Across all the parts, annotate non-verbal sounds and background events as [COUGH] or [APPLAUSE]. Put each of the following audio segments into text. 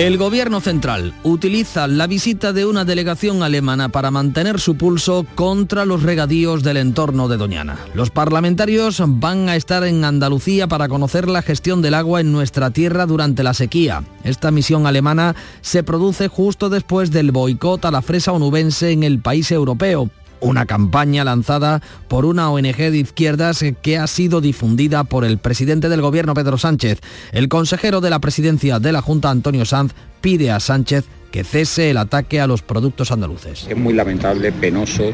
El gobierno central utiliza la visita de una delegación alemana para mantener su pulso contra los regadíos del entorno de Doñana. Los parlamentarios van a estar en Andalucía para conocer la gestión del agua en nuestra tierra durante la sequía. Esta misión alemana se produce justo después del boicot a la fresa onubense en el país europeo una campaña lanzada por una ONG de izquierdas que ha sido difundida por el presidente del gobierno Pedro Sánchez. El consejero de la presidencia de la Junta, Antonio Sanz, pide a Sánchez que cese el ataque a los productos andaluces. Es muy lamentable, penoso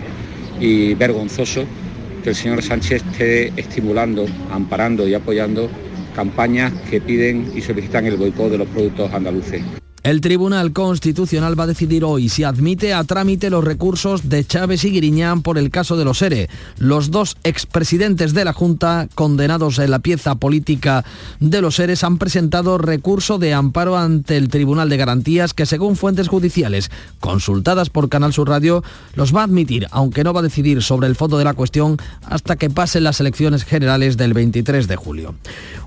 y vergonzoso que el señor Sánchez esté estimulando, amparando y apoyando campañas que piden y solicitan el boicot de los productos andaluces. El Tribunal Constitucional va a decidir hoy si admite a trámite los recursos de Chávez y Guiriñán por el caso de los ERE. Los dos expresidentes de la Junta, condenados en la pieza política de los ERES, han presentado recurso de amparo ante el Tribunal de Garantías que, según fuentes judiciales consultadas por Canal Sur Radio, los va a admitir, aunque no va a decidir sobre el fondo de la cuestión hasta que pasen las elecciones generales del 23 de julio.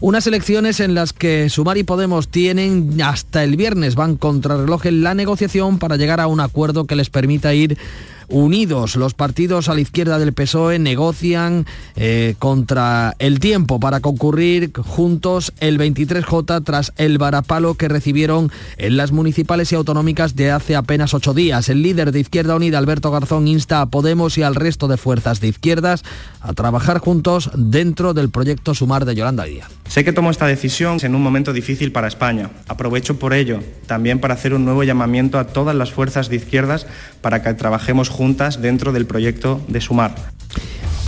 Unas elecciones en las que Sumar y Podemos tienen hasta el viernes van contrarreloj en la negociación para llegar a un acuerdo que les permita ir unidos. Los partidos a la izquierda del PSOE negocian eh, contra el tiempo para concurrir juntos el 23J tras el varapalo que recibieron en las municipales y autonómicas de hace apenas ocho días. El líder de Izquierda Unida, Alberto Garzón, insta a Podemos y al resto de fuerzas de izquierdas a trabajar juntos dentro del proyecto Sumar de Yolanda Díaz. Sé que tomo esta decisión en un momento difícil para España. Aprovecho por ello también para hacer un nuevo llamamiento a todas las fuerzas de izquierdas para que trabajemos juntas dentro del proyecto de Sumar.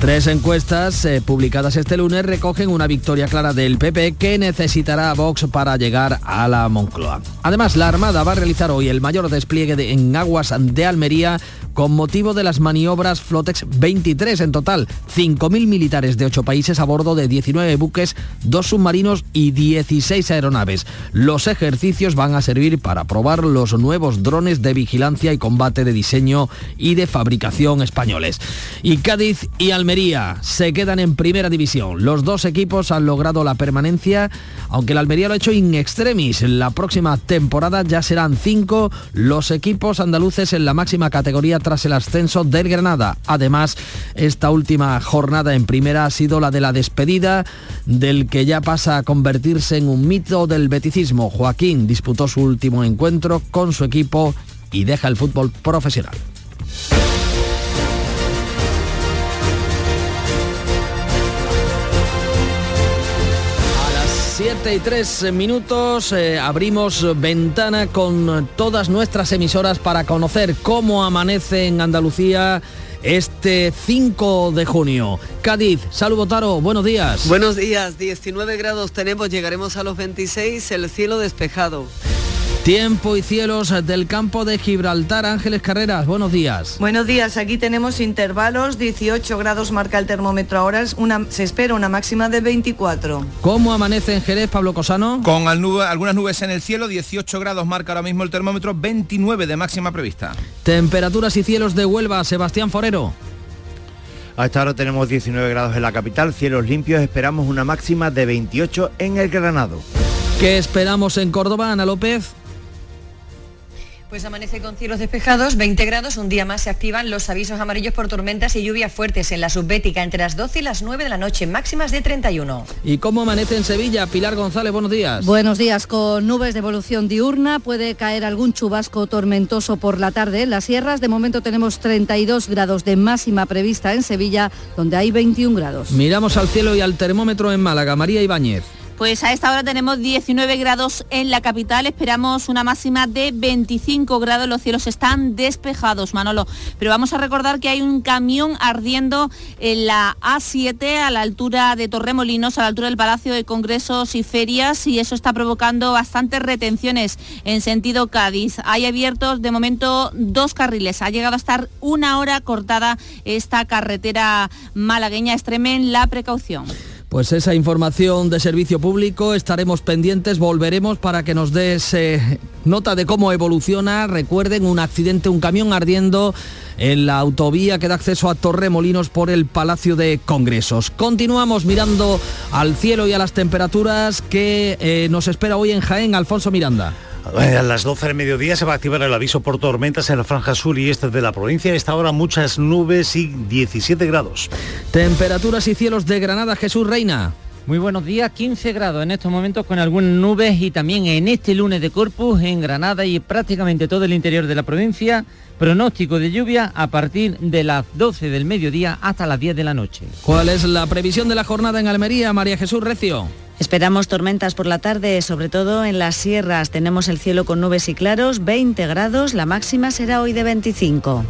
Tres encuestas eh, publicadas este lunes recogen una victoria clara del PP que necesitará a Vox para llegar a la Moncloa. Además, la Armada va a realizar hoy el mayor despliegue en aguas de Almería con motivo de las maniobras Flotex 23 en total. 5.000 militares de 8 países a bordo de 19 buques, 2 submarinos y 16 aeronaves. Los ejercicios van a servir para probar los nuevos drones de vigilancia y combate de diseño y de fabricación españoles. Y Cádiz y Almería se quedan en primera división. Los dos equipos han logrado la permanencia, aunque el Almería lo ha hecho in extremis. La próxima temporada ya serán cinco los equipos andaluces en la máxima categoría tras el ascenso del Granada. Además, esta última jornada en primera ha sido la de la despedida del que ya pasa a convertirse en un mito del beticismo. Joaquín disputó su último encuentro con su equipo y deja el fútbol profesional. 7 y 3 minutos, eh, abrimos ventana con todas nuestras emisoras para conocer cómo amanece en Andalucía este 5 de junio. Cádiz, salud Botaro, buenos días. Buenos días, 19 grados tenemos, llegaremos a los 26, el cielo despejado. Tiempo y cielos del campo de Gibraltar. Ángeles Carreras, buenos días. Buenos días, aquí tenemos intervalos, 18 grados marca el termómetro ahora, una, se espera una máxima de 24. ¿Cómo amanece en Jerez, Pablo Cosano? Con algunas nubes en el cielo, 18 grados marca ahora mismo el termómetro, 29 de máxima prevista. Temperaturas y cielos de Huelva, Sebastián Forero. A esta hora tenemos 19 grados en la capital, cielos limpios, esperamos una máxima de 28 en el Granado. ¿Qué esperamos en Córdoba, Ana López? Pues amanece con cielos despejados, 20 grados, un día más se activan los avisos amarillos por tormentas y lluvias fuertes en la subbética entre las 12 y las 9 de la noche, máximas de 31. ¿Y cómo amanece en Sevilla? Pilar González, buenos días. Buenos días, con nubes de evolución diurna, puede caer algún chubasco tormentoso por la tarde en las sierras. De momento tenemos 32 grados de máxima prevista en Sevilla, donde hay 21 grados. Miramos al cielo y al termómetro en Málaga, María Ibáñez. Pues a esta hora tenemos 19 grados en la capital, esperamos una máxima de 25 grados, los cielos están despejados, Manolo. Pero vamos a recordar que hay un camión ardiendo en la A7 a la altura de Torremolinos, a la altura del Palacio de Congresos y Ferias, y eso está provocando bastantes retenciones en sentido Cádiz. Hay abiertos de momento dos carriles, ha llegado a estar una hora cortada esta carretera malagueña, extremen la precaución. Pues esa información de servicio público estaremos pendientes, volveremos para que nos des nota de cómo evoluciona. Recuerden un accidente, un camión ardiendo en la autovía que da acceso a Torremolinos por el Palacio de Congresos. Continuamos mirando al cielo y a las temperaturas que eh, nos espera hoy en Jaén, Alfonso Miranda. A las 12 del mediodía se va a activar el aviso por tormentas en la franja sur y este de la provincia. A esta hora muchas nubes y 17 grados. Temperaturas y cielos de Granada, Jesús Reina. Muy buenos días, 15 grados en estos momentos con algunas nubes y también en este lunes de Corpus en Granada y prácticamente todo el interior de la provincia. Pronóstico de lluvia a partir de las 12 del mediodía hasta las 10 de la noche. ¿Cuál es la previsión de la jornada en Almería, María Jesús Recio? Esperamos tormentas por la tarde, sobre todo en las sierras. Tenemos el cielo con nubes y claros, 20 grados, la máxima será hoy de 25.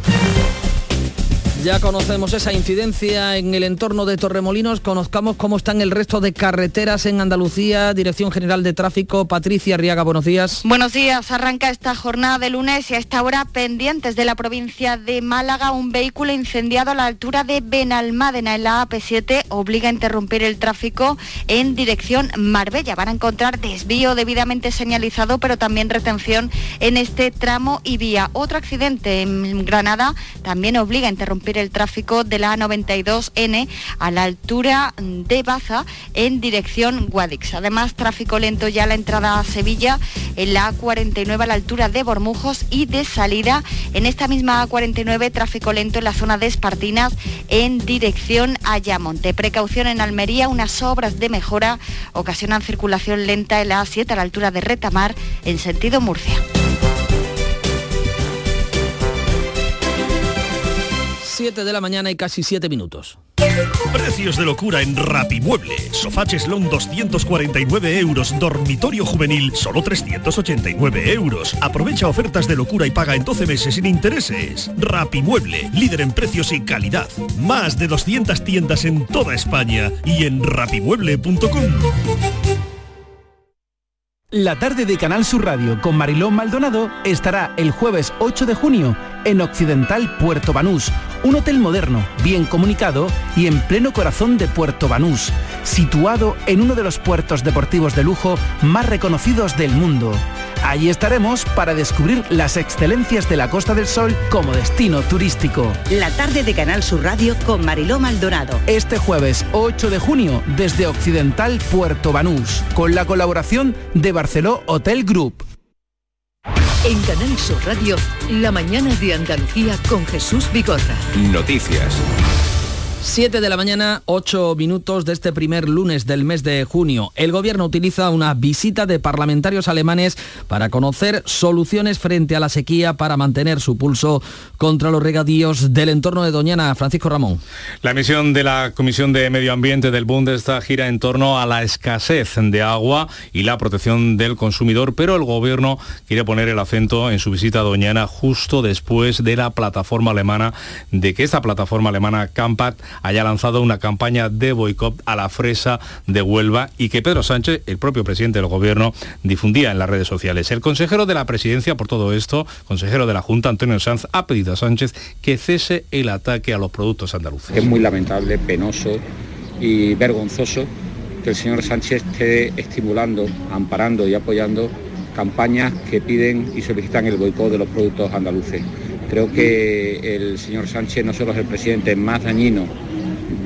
Ya conocemos esa incidencia en el entorno de Torremolinos, conozcamos cómo están el resto de carreteras en Andalucía, Dirección General de Tráfico, Patricia Riaga, buenos días. Buenos días, arranca esta jornada de lunes y a esta hora pendientes de la provincia de Málaga, un vehículo incendiado a la altura de Benalmádena en la AP7 obliga a interrumpir el tráfico en dirección Marbella. Van a encontrar desvío debidamente señalizado, pero también retención en este tramo y vía. Otro accidente en Granada también obliga a interrumpir el tráfico de la A92N a la altura de Baza en dirección Guadix. Además, tráfico lento ya a la entrada a Sevilla en la A49 a la altura de Bormujos y de salida en esta misma A49 tráfico lento en la zona de Espartinas en dirección a Ayamonte. Precaución en Almería, unas obras de mejora ocasionan circulación lenta en la A7 a la altura de Retamar en sentido Murcia. 7 de la mañana y casi 7 minutos. Precios de locura en Rapimueble. Sofá Cheslón 249 euros. Dormitorio juvenil solo 389 euros. Aprovecha ofertas de locura y paga en 12 meses sin intereses. Rapimueble, líder en precios y calidad. Más de 200 tiendas en toda España y en rapimueble.com. La tarde de Canal Sur Radio con Marilón Maldonado estará el jueves 8 de junio en Occidental Puerto Banús, un hotel moderno, bien comunicado y en pleno corazón de Puerto Banús, situado en uno de los puertos deportivos de lujo más reconocidos del mundo. Allí estaremos para descubrir las excelencias de la Costa del Sol como destino turístico. La tarde de Canal Sur Radio con Mariló Maldonado. Este jueves 8 de junio desde Occidental Puerto Banús, con la colaboración de Barceló Hotel Group. En Canal Sur Radio, la mañana de Andalucía con Jesús Bigorra. Noticias. 7 de la mañana, 8 minutos de este primer lunes del mes de junio. El gobierno utiliza una visita de parlamentarios alemanes para conocer soluciones frente a la sequía para mantener su pulso contra los regadíos del entorno de Doñana. Francisco Ramón. La misión de la Comisión de Medio Ambiente del Bundestag gira en torno a la escasez de agua y la protección del consumidor, pero el gobierno quiere poner el acento en su visita a Doñana justo después de la plataforma alemana, de que esta plataforma alemana Campact haya lanzado una campaña de boicot a la fresa de Huelva y que Pedro Sánchez, el propio presidente del gobierno, difundía en las redes sociales. El consejero de la presidencia por todo esto, consejero de la Junta, Antonio Sanz, ha pedido a Sánchez que cese el ataque a los productos andaluces. Es muy lamentable, penoso y vergonzoso que el señor Sánchez esté estimulando, amparando y apoyando campañas que piden y solicitan el boicot de los productos andaluces. Creo que el señor Sánchez no solo es el presidente más dañino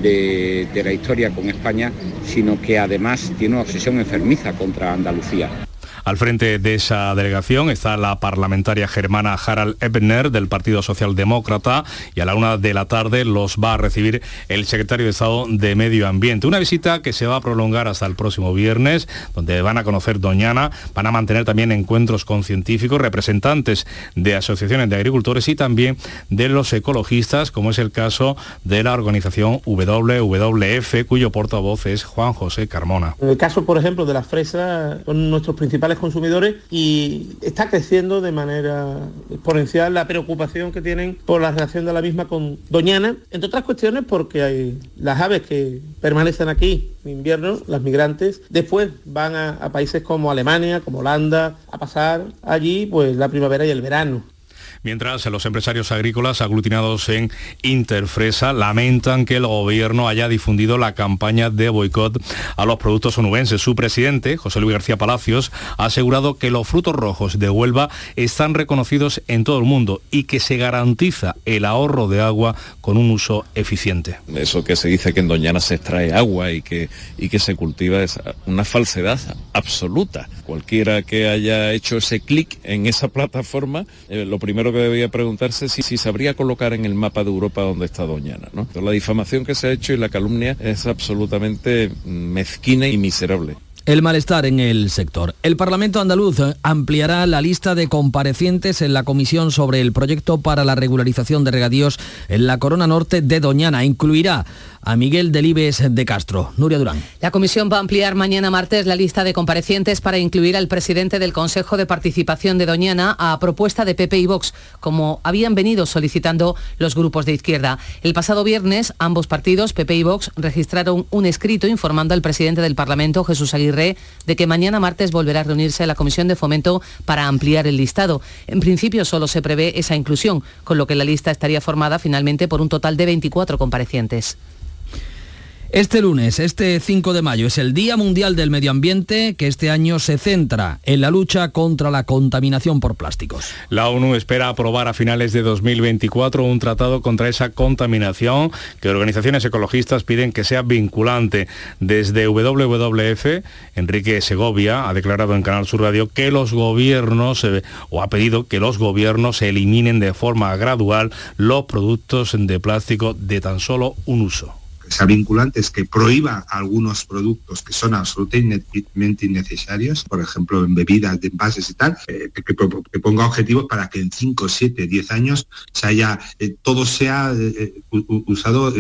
de, de la historia con España, sino que además tiene una obsesión enfermiza contra Andalucía. Al frente de esa delegación está la parlamentaria germana Harald Ebner del Partido Socialdemócrata y a la una de la tarde los va a recibir el secretario de Estado de Medio Ambiente. Una visita que se va a prolongar hasta el próximo viernes, donde van a conocer Doñana, van a mantener también encuentros con científicos, representantes de asociaciones de agricultores y también de los ecologistas, como es el caso de la organización WWF, cuyo portavoz es Juan José Carmona. En el caso, por ejemplo, de las fresas, son nuestros principales consumidores y está creciendo de manera exponencial la preocupación que tienen por la relación de la misma con Doñana, entre otras cuestiones porque hay las aves que permanecen aquí en invierno, las migrantes, después van a, a países como Alemania, como Holanda, a pasar allí pues la primavera y el verano. Mientras los empresarios agrícolas aglutinados en Interfresa lamentan que el gobierno haya difundido la campaña de boicot a los productos onubenses. Su presidente, José Luis García Palacios, ha asegurado que los frutos rojos de Huelva están reconocidos en todo el mundo y que se garantiza el ahorro de agua con un uso eficiente. Eso que se dice que en Doñana se extrae agua y que, y que se cultiva es una falsedad absoluta. Cualquiera que haya hecho ese clic en esa plataforma, eh, lo primero que debía preguntarse si, si sabría colocar en el mapa de Europa donde está Doñana. ¿no? La difamación que se ha hecho y la calumnia es absolutamente mezquina y miserable el malestar en el sector. El Parlamento andaluz ampliará la lista de comparecientes en la comisión sobre el proyecto para la regularización de regadíos en la Corona Norte de Doñana. Incluirá a Miguel Delibes de Castro. Nuria Durán. La comisión va a ampliar mañana martes la lista de comparecientes para incluir al presidente del Consejo de Participación de Doñana a propuesta de PP y Vox, como habían venido solicitando los grupos de izquierda. El pasado viernes, ambos partidos, PP y Vox, registraron un escrito informando al presidente del Parlamento, Jesús Aguirre, de que mañana martes volverá a reunirse la Comisión de Fomento para ampliar el listado. En principio solo se prevé esa inclusión, con lo que la lista estaría formada finalmente por un total de 24 comparecientes. Este lunes, este 5 de mayo, es el Día Mundial del Medio Ambiente que este año se centra en la lucha contra la contaminación por plásticos. La ONU espera aprobar a finales de 2024 un tratado contra esa contaminación que organizaciones ecologistas piden que sea vinculante. Desde WWF, Enrique Segovia ha declarado en Canal Sur Radio que los gobiernos, eh, o ha pedido que los gobiernos eliminen de forma gradual los productos de plástico de tan solo un uso sea vinculante es que prohíba algunos productos que son absolutamente innecesarios, por ejemplo, en bebidas, de envases y tal, eh, que, ponga objetivos para que en 5, 7, 10 años haya, eh, todo sea eh, usado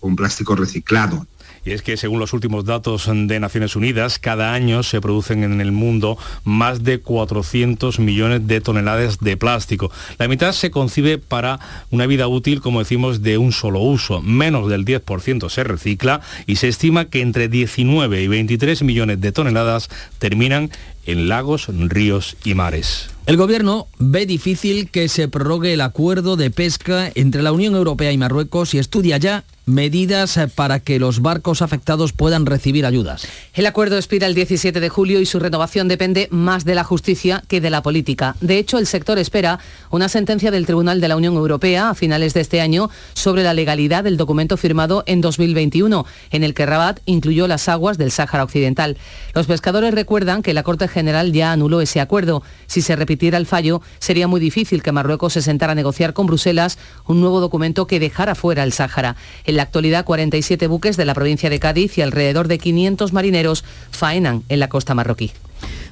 con plástico reciclado. Y es que según los últimos datos de Naciones Unidas, cada año se producen en el mundo más de 400 millones de toneladas de plástico. La mitad se concibe para una vida útil, como decimos, de un solo uso. Menos del 10% se recicla y se estima que entre 19 y 23 millones de toneladas terminan en lagos, ríos y mares. El gobierno ve difícil que se prorrogue el acuerdo de pesca entre la Unión Europea y Marruecos y estudia ya medidas para que los barcos afectados puedan recibir ayudas. El acuerdo expira el 17 de julio y su renovación depende más de la justicia que de la política. De hecho, el sector espera una sentencia del Tribunal de la Unión Europea a finales de este año sobre la legalidad del documento firmado en 2021, en el que Rabat incluyó las aguas del Sáhara Occidental. Los pescadores recuerdan que la Corte General ya anuló ese acuerdo. Si se repitiera el fallo, sería muy difícil que Marruecos se sentara a negociar con Bruselas un nuevo documento que dejara fuera el Sáhara. En la actualidad, 47 buques de la provincia de Cádiz y alrededor de 500 marineros faenan en la costa marroquí.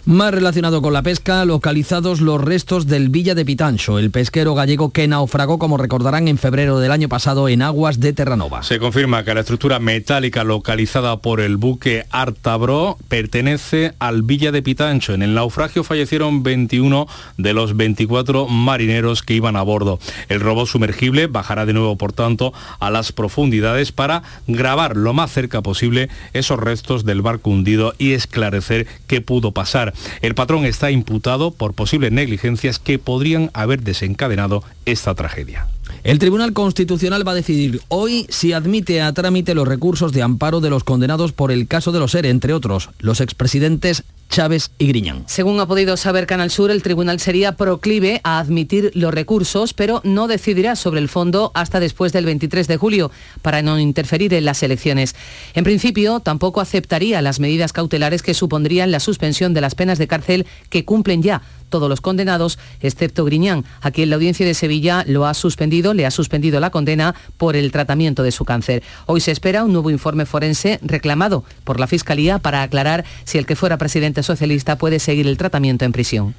Más relacionado con la pesca, localizados los restos del Villa de Pitancho, el pesquero gallego que naufragó, como recordarán, en febrero del año pasado en aguas de Terranova. Se confirma que la estructura metálica localizada por el buque Artabro pertenece al Villa de Pitancho. En el naufragio fallecieron 21 de los 24 marineros que iban a bordo. El robot sumergible bajará de nuevo, por tanto, a las profundidades para grabar lo más cerca posible esos restos del barco hundido y esclarecer qué pudo pasar. El patrón está imputado por posibles negligencias que podrían haber desencadenado esta tragedia. El Tribunal Constitucional va a decidir hoy si admite a trámite los recursos de amparo de los condenados por el caso de los ERE, entre otros, los expresidentes Chávez y Griñán. Según ha podido saber Canal Sur, el tribunal sería proclive a admitir los recursos, pero no decidirá sobre el fondo hasta después del 23 de julio, para no interferir en las elecciones. En principio, tampoco aceptaría las medidas cautelares que supondrían la suspensión de las penas de cárcel que cumplen ya todos los condenados, excepto Griñán, a quien la audiencia de Sevilla lo ha suspendido, le ha suspendido la condena por el tratamiento de su cáncer. Hoy se espera un nuevo informe forense reclamado por la Fiscalía para aclarar si el que fuera presidente socialista puede seguir el tratamiento en prisión.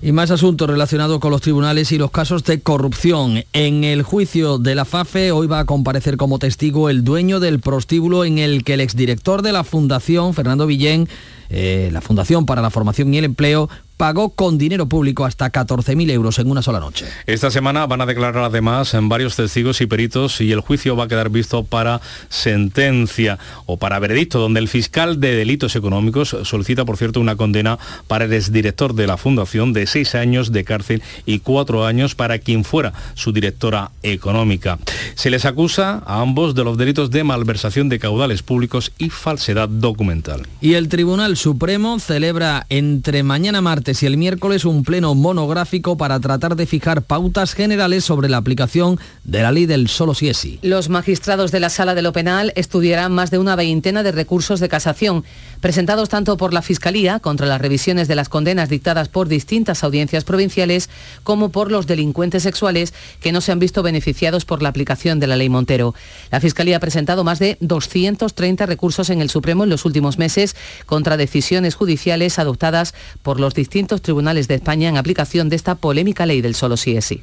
Y más asuntos relacionados con los tribunales y los casos de corrupción. En el juicio de la FAFE hoy va a comparecer como testigo el dueño del prostíbulo en el que el exdirector de la Fundación, Fernando Villén, eh, la Fundación para la Formación y el Empleo, pagó con dinero público hasta 14.000 euros en una sola noche. Esta semana van a declarar además en varios testigos y peritos y el juicio va a quedar visto para sentencia o para veredicto, donde el fiscal de delitos económicos solicita, por cierto, una condena para el exdirector de la Fundación de seis años de cárcel y cuatro años para quien fuera su directora económica. Se les acusa a ambos de los delitos de malversación de caudales públicos y falsedad documental. Y el Tribunal Supremo celebra entre mañana martes y el miércoles un pleno monográfico para tratar de fijar pautas generales sobre la aplicación de la ley del solo si es sí. Los magistrados de la Sala de lo Penal estudiarán más de una veintena de recursos de casación, presentados tanto por la Fiscalía contra las revisiones de las condenas dictadas por distintas audiencias provinciales, como por los delincuentes sexuales que no se han visto beneficiados por la aplicación de la ley Montero. La Fiscalía ha presentado más de 230 recursos en el Supremo en los últimos meses contra decisiones judiciales adoptadas por los distintos tribunales de España en aplicación de esta polémica ley del solo sí es sí.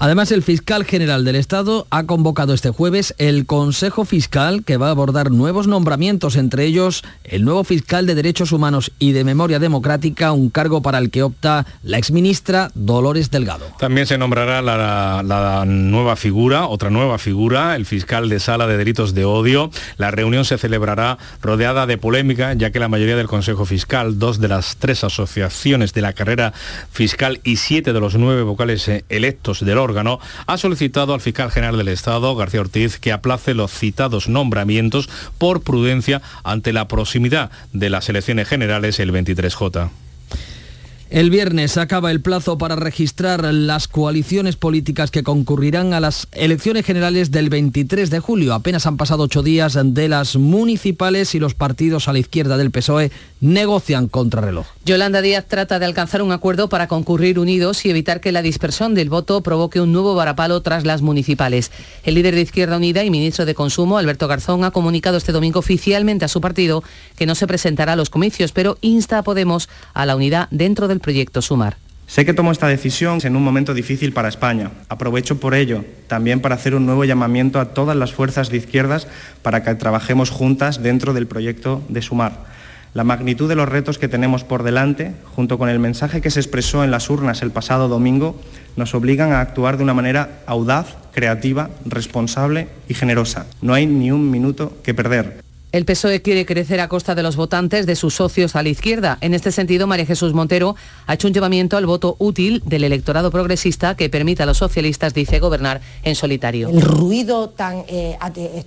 Además, el fiscal general del Estado ha convocado este jueves el Consejo Fiscal que va a abordar nuevos nombramientos, entre ellos el nuevo fiscal de Derechos Humanos y de Memoria Democrática, un cargo para el que opta la exministra Dolores Delgado. También se nombrará la, la nueva figura, otra nueva figura, el fiscal de Sala de Delitos de Odio. La reunión se celebrará rodeada de polémica, ya que la mayoría del Consejo Fiscal, dos de las tres asociaciones de la carrera fiscal y siete de los nueve vocales eh, electos del órgano, órgano, ha solicitado al fiscal general del Estado, García Ortiz, que aplace los citados nombramientos por prudencia ante la proximidad de las elecciones generales el 23J. El viernes acaba el plazo para registrar las coaliciones políticas que concurrirán a las elecciones generales del 23 de julio. Apenas han pasado ocho días de las municipales y los partidos a la izquierda del PSOE negocian contra reloj. Yolanda Díaz trata de alcanzar un acuerdo para concurrir unidos y evitar que la dispersión del voto provoque un nuevo varapalo tras las municipales. El líder de Izquierda Unida y ministro de Consumo, Alberto Garzón, ha comunicado este domingo oficialmente a su partido que no se presentará a los comicios, pero insta a Podemos a la unidad dentro del proyecto Sumar. Sé que tomo esta decisión en un momento difícil para España. Aprovecho por ello también para hacer un nuevo llamamiento a todas las fuerzas de izquierdas para que trabajemos juntas dentro del proyecto de Sumar. La magnitud de los retos que tenemos por delante, junto con el mensaje que se expresó en las urnas el pasado domingo, nos obligan a actuar de una manera audaz, creativa, responsable y generosa. No hay ni un minuto que perder. El PSOE quiere crecer a costa de los votantes de sus socios a la izquierda. En este sentido, María Jesús Montero ha hecho un llamamiento al voto útil del electorado progresista que permita a los socialistas, dice, gobernar en solitario. El ruido tan eh,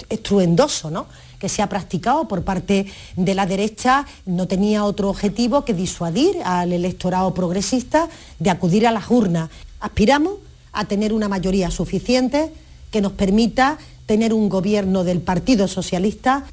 estruendoso ¿no? que se ha practicado por parte de la derecha no tenía otro objetivo que disuadir al electorado progresista de acudir a las urnas. Aspiramos a tener una mayoría suficiente que nos permita tener un gobierno del Partido Socialista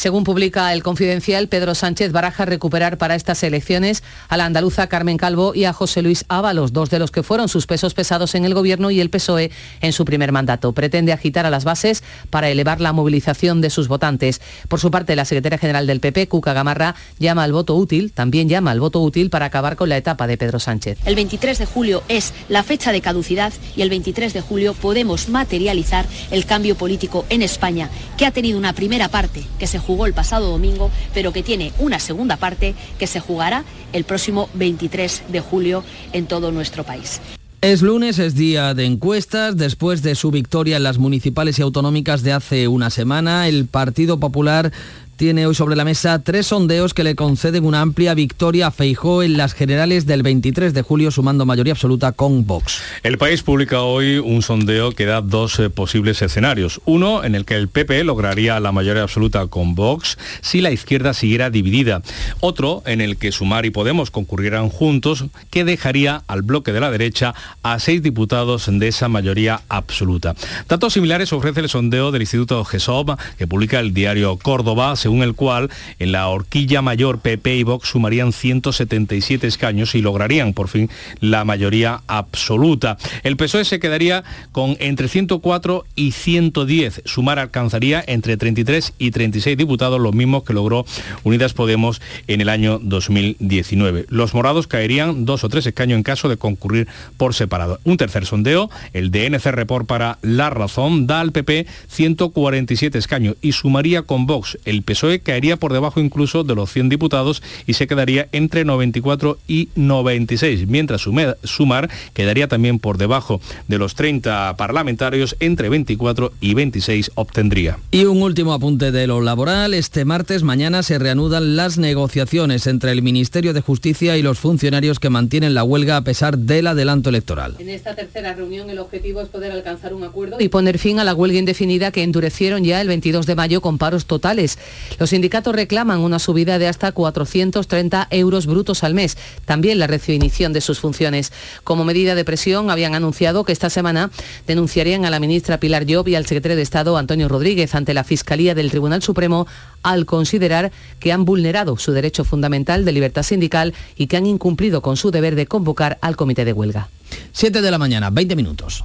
según publica el Confidencial, Pedro Sánchez baraja recuperar para estas elecciones a la andaluza Carmen Calvo y a José Luis Ábalos, dos de los que fueron sus pesos pesados en el Gobierno y el PSOE en su primer mandato. Pretende agitar a las bases para elevar la movilización de sus votantes. Por su parte, la secretaria general del PP, Cuca Gamarra, llama al voto útil, también llama al voto útil para acabar con la etapa de Pedro Sánchez. El 23 de julio es la fecha de caducidad y el 23 de julio podemos materializar el cambio político en España, que ha tenido una primera parte que se el pasado domingo, pero que tiene una segunda parte que se jugará el próximo 23 de julio en todo nuestro país. Es lunes, es día de encuestas. Después de su victoria en las municipales y autonómicas de hace una semana, el Partido Popular tiene hoy sobre la mesa tres sondeos que le conceden una amplia victoria a Feijó en las generales del 23 de julio, sumando mayoría absoluta con Vox. El país publica hoy un sondeo que da dos eh, posibles escenarios. Uno en el que el PP lograría la mayoría absoluta con Vox si la izquierda siguiera dividida. Otro en el que Sumar y Podemos concurrieran juntos, que dejaría al bloque de la derecha a seis diputados de esa mayoría absoluta. Datos similares ofrece el sondeo del Instituto GESOB, que publica el diario Córdoba, el cual en la horquilla mayor PP y Vox sumarían 177 escaños y lograrían por fin la mayoría absoluta. El PSOE se quedaría con entre 104 y 110. Sumar alcanzaría entre 33 y 36 diputados, los mismos que logró Unidas Podemos en el año 2019. Los morados caerían dos o tres escaños en caso de concurrir por separado. Un tercer sondeo, el de NC Report para La Razón, da al PP 147 escaños y sumaría con Vox. El PSOE caería por debajo incluso de los 100 diputados y se quedaría entre 94 y 96, mientras Sumar quedaría también por debajo de los 30 parlamentarios, entre 24 y 26 obtendría. Y un último apunte de lo laboral. Este martes mañana se reanudan las negociaciones entre el Ministerio de Justicia y los funcionarios que mantienen la huelga a pesar del adelanto electoral. En esta tercera reunión el objetivo es poder alcanzar un acuerdo y poner fin a la huelga indefinida que endurecieron ya el 22 de mayo con paros totales. Los sindicatos reclaman una subida de hasta 430 euros brutos al mes, también la redefinición de sus funciones. Como medida de presión habían anunciado que esta semana denunciarían a la ministra Pilar Job y al secretario de Estado Antonio Rodríguez ante la Fiscalía del Tribunal Supremo al considerar que han vulnerado su derecho fundamental de libertad sindical y que han incumplido con su deber de convocar al comité de huelga. 7 de la mañana, 20 minutos.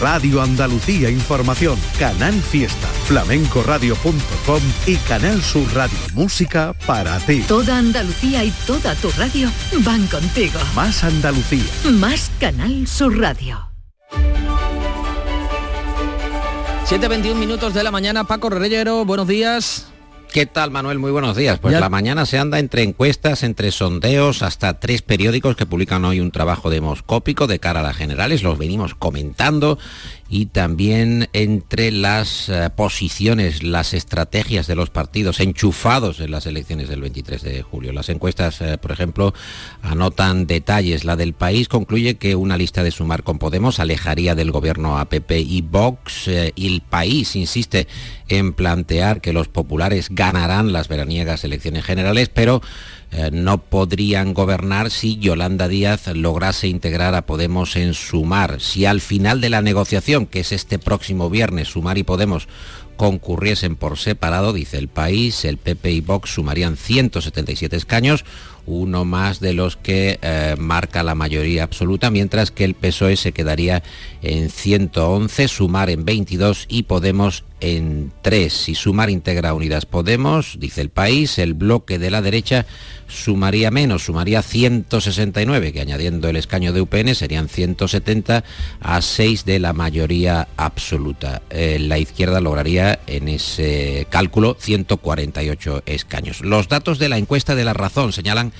Radio Andalucía Información, Canal Fiesta, flamencoradio.com y Canal Sur Radio Música para ti. Toda Andalucía y toda tu radio van contigo. Más Andalucía. Más Canal Sur Radio. 7.21 minutos de la mañana, Paco Reyero, buenos días. ¿Qué tal, Manuel? Muy buenos días. Pues la mañana se anda entre encuestas, entre sondeos, hasta tres periódicos que publican hoy un trabajo demoscópico de cara a las generales. Los venimos comentando y también entre las eh, posiciones, las estrategias de los partidos enchufados en las elecciones del 23 de julio. Las encuestas, eh, por ejemplo, anotan detalles. La del país concluye que una lista de sumar con Podemos alejaría del gobierno a PP y Vox. Eh, y el país insiste en plantear que los populares ganarán las veraniegas elecciones generales, pero eh, no podrían gobernar si Yolanda Díaz lograse integrar a Podemos en Sumar. Si al final de la negociación, que es este próximo viernes, Sumar y Podemos concurriesen por separado, dice el país, el PP y Vox sumarían 177 escaños, uno más de los que eh, marca la mayoría absoluta, mientras que el PSOE se quedaría en 111, Sumar en 22 y Podemos en 3. Si Sumar integra Unidas Podemos, dice el país, el bloque de la derecha sumaría menos, sumaría 169, que añadiendo el escaño de UPN serían 170 a 6 de la mayoría absoluta. Eh, la izquierda lograría en ese cálculo 148 escaños. Los datos de la encuesta de la razón señalan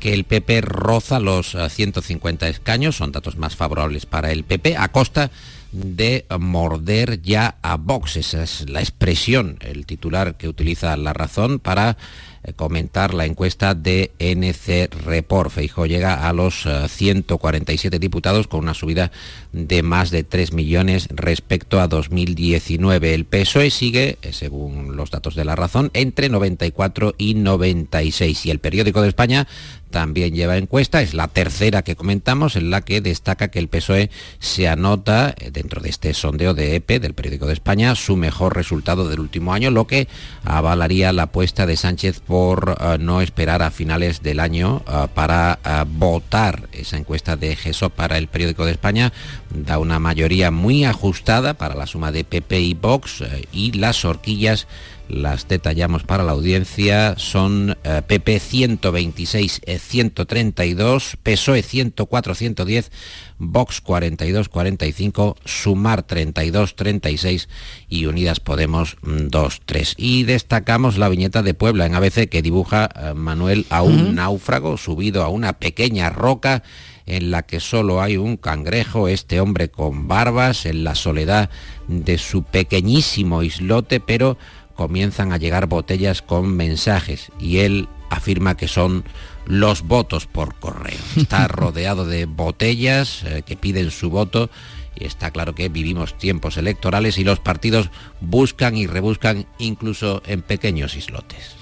que el PP roza los 150 eh, escaños, son datos más favorables para el PP, a costa de morder ya a Vox. Esa es la expresión, el titular que utiliza la razón para eh, comentar la encuesta de NC Report. Feijo llega a los 147 eh, diputados con una subida de más de 3 millones respecto a 2019. El PSOE sigue, eh, según los datos de la razón, entre 94 y 96. Y el periódico de España también lleva encuesta, es la tercera que comentamos, en la que destaca que el PSOE se anota dentro de este sondeo de EPE del periódico de España su mejor resultado del último año, lo que avalaría la apuesta de Sánchez por eh, no esperar a finales del año eh, para eh, votar esa encuesta de GESO para el periódico de España. Da una mayoría muy ajustada para la suma de PP y Vox y las horquillas las detallamos para la audiencia, son PP 126, 132, PSOE 104, 110, Vox 42, 45, Sumar 32, 36 y Unidas Podemos 2, 3. Y destacamos la viñeta de Puebla en ABC que dibuja eh, Manuel a un náufrago subido a una pequeña roca en la que solo hay un cangrejo, este hombre con barbas, en la soledad de su pequeñísimo islote, pero comienzan a llegar botellas con mensajes y él afirma que son los votos por correo. [LAUGHS] Está rodeado de botellas eh, que piden su voto y está claro que vivimos tiempos electorales y los partidos buscan y rebuscan incluso en pequeños islotes.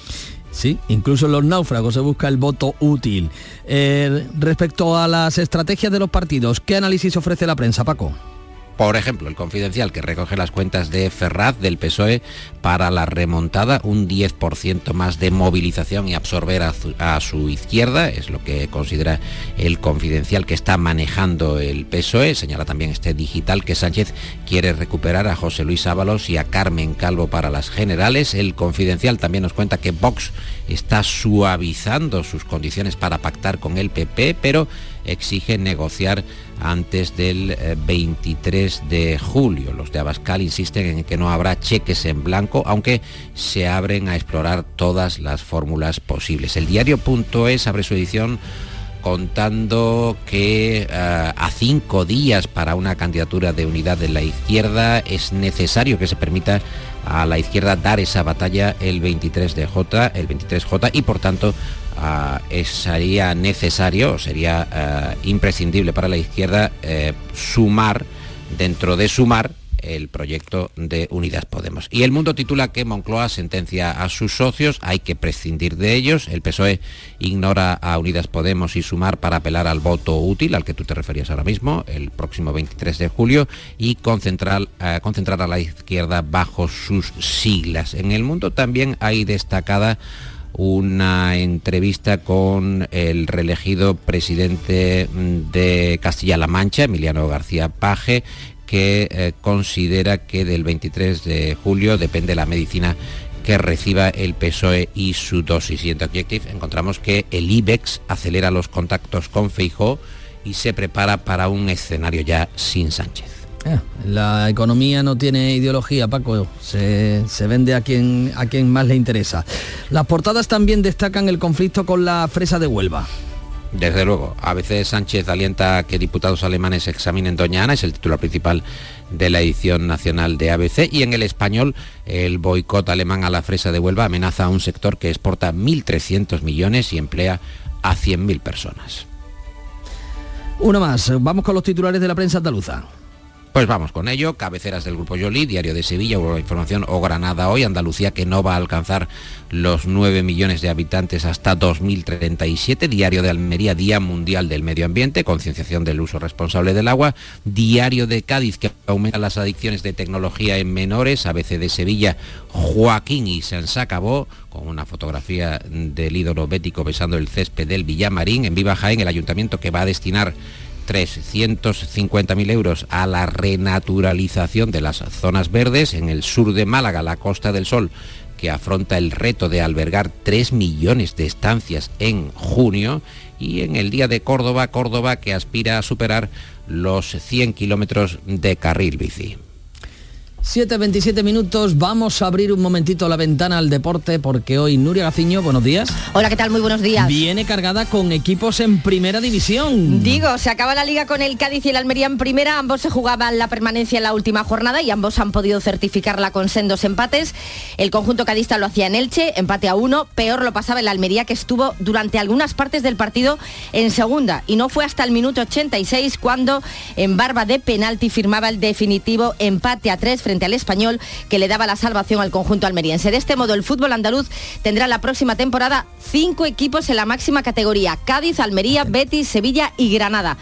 Sí, incluso en los náufragos se busca el voto útil. Eh, respecto a las estrategias de los partidos, ¿qué análisis ofrece la prensa, Paco? Por ejemplo, el confidencial que recoge las cuentas de Ferraz del PSOE para la remontada, un 10% más de movilización y absorber a su, izquierda, es lo que considera el confidencial que está manejando el PSOE. Señala también este digital que Sánchez quiere recuperar a José Luis Ábalos y a Carmen Calvo para las generales. El confidencial también nos cuenta que Vox está suavizando sus condiciones para pactar con el PP, pero exige negociar antes del 23 eh, de julio. Los de Abascal insisten en que no habrá cheques en blanco, aunque se abren a explorar todas las fórmulas posibles. El diario.es abre su edición contando que eh, a cinco días para una candidatura de unidad de la izquierda es necesario que se permita a la izquierda dar esa batalla el 23 de J, el 23J y por tanto sería necesario, sería eh, imprescindible para la izquierda eh, sumar, dentro de sumar, el proyecto de Unidas Podemos. Y el mundo titula que Moncloa sentencia a sus socios, hay que prescindir de ellos. El PSOE ignora a Unidas Podemos y Sumar para apelar al voto útil, al que tú te referías ahora mismo, el próximo 23 de julio, y concentrar, eh, concentrar a la izquierda bajo sus siglas. En el mundo también hay destacada una entrevista con el reelegido presidente de Castilla-La Mancha, Emiliano García Paje, que eh, considera que del 23 de julio depende la medicina que reciba el PSOE y su dosis. Y en Objective encontramos que el IBEX acelera los contactos con Feijó y se prepara para un escenario ya sin Sánchez. Ah, la economía no tiene ideología, Paco. Se, vende a quien, a quien más le interesa. Las portadas también destacan el conflicto con la fresa de Huelva. Desde luego, a veces Sánchez alienta a que diputados alemanes examinen Doña Ana, es el titular principal de la edición nacional de ABC, y en el español el boicot alemán a la fresa de Huelva amenaza a un sector que exporta 1.300 millones y emplea a 100.000 personas. Uno más, vamos con los titulares de la prensa andaluza. Pues vamos con ello, cabeceras del Grupo Yoli, Diario de Sevilla, Información o Granada hoy, Andalucía que no va a alcanzar los 9 millones de habitantes hasta 2037, Diario de Almería, Día Mundial del Medio Ambiente, concienciación del uso responsable del agua, Diario de Cádiz que aumenta las adicciones de tecnología en menores, ABC de Sevilla, Joaquín y se acabó con una fotografía del ídolo bético besando el césped del Villamarín, en Viva Jaén, el ayuntamiento que va a destinar 350.000 euros a la renaturalización de las zonas verdes en el sur de Málaga, la Costa del Sol, que afronta el reto de albergar 3 millones de estancias en junio, y en el Día de Córdoba, Córdoba que aspira a superar los 100 kilómetros de carril bici. 7.27 minutos, vamos a abrir un momentito la ventana al deporte porque hoy Nuria Gaciño, buenos días. Hola, ¿qué tal? Muy buenos días. Viene cargada con equipos en primera división. Digo, se acaba la liga con el Cádiz y el Almería en primera, ambos se jugaban la permanencia en la última jornada y ambos han podido certificarla con sendos empates. El conjunto cadista lo hacía en Elche, empate a uno, peor lo pasaba el Almería que estuvo durante algunas partes del partido en segunda y no fue hasta el minuto 86 cuando en barba de penalti firmaba el definitivo empate a tres frente al español que le daba la salvación al conjunto almeriense. De este modo, el fútbol andaluz tendrá la próxima temporada cinco equipos en la máxima categoría, Cádiz, Almería, Betis, Sevilla y Granada.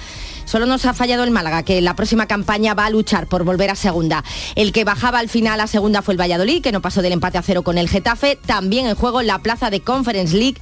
Solo nos ha fallado el Málaga, que en la próxima campaña va a luchar por volver a segunda. El que bajaba al final a segunda fue el Valladolid, que no pasó del empate a cero con el Getafe. También en juego la plaza de Conference League,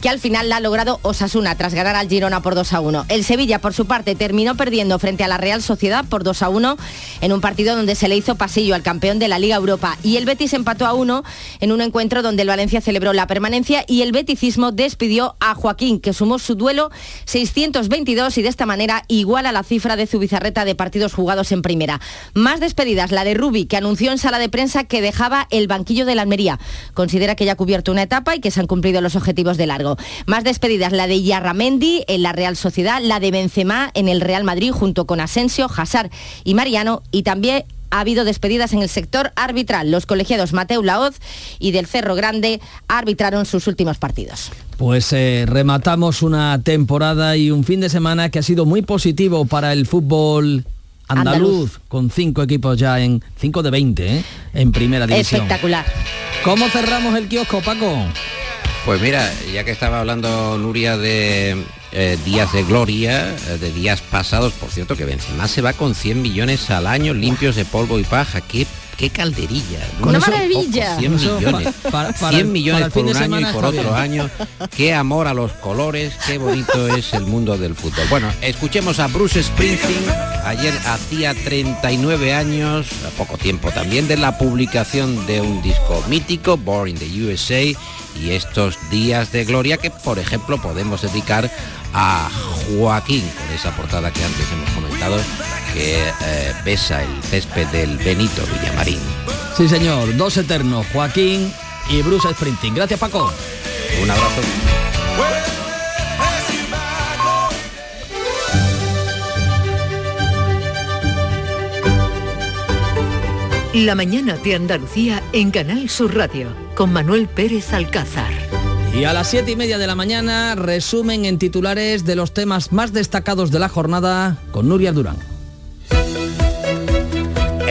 que al final la ha logrado Osasuna tras ganar al Girona por 2 a 1. El Sevilla, por su parte, terminó perdiendo frente a la Real Sociedad por 2 a 1 en un partido donde se le hizo pasillo al campeón de la Liga Europa. Y el Betis empató a 1 en un encuentro donde el Valencia celebró la permanencia y el beticismo despidió a Joaquín, que sumó su duelo 622 y de esta manera iguala la cifra de Zubizarreta de partidos jugados en primera. Más despedidas, la de Rubi, que anunció en sala de prensa que dejaba el banquillo de la Almería. Considera que ya ha cubierto una etapa y que se han cumplido los objetivos de largo. Más despedidas, la de Yarramendi en la Real Sociedad, la de Benzema en el Real Madrid junto con Asensio, Hazard y Mariano y también ha habido despedidas en el sector arbitral. Los colegiados Mateu Laoz y del Cerro Grande arbitraron sus últimos partidos. Pues eh, rematamos una temporada y un fin de semana que ha sido muy positivo para el fútbol andaluz, Andaluz. con cinco equipos ya en 5 de 20 ¿eh? en primera división. Espectacular. ¿Cómo cerramos el kiosco, Paco? Pues mira, ya que estaba hablando Nuria de eh, días de gloria, eh, de días pasados, por cierto que Benzema se va con 100 millones al año limpios de polvo y paja. ¡Qué, qué calderilla! Una No son maravilla. pocos, 100 Eso, millones. pa- para- para 100 el- millones para el fin por un año y por otro bien. año. Qué amor a los colores, qué bonito [LAUGHS] es el mundo del fútbol. Bueno, escuchemos a Bruce Springsteen. Ayer hacía 39 años, a poco tiempo también, de la publicación de un disco mítico, Born in the USA, y estos días de gloria que, por ejemplo, podemos dedicar a Joaquín, con esa portada que antes hemos comentado, que eh, besa el césped del Benito Villamarín. Sí, señor. Dos eternos, Joaquín y Bruce Springsteen. Gracias, Paco. Un abrazo. La mañana de Andalucía en Canal Sur Radio con Manuel Pérez Alcázar. Y a las siete y media de la mañana, resumen en titulares de los temas más destacados de la jornada con Nuria Durán.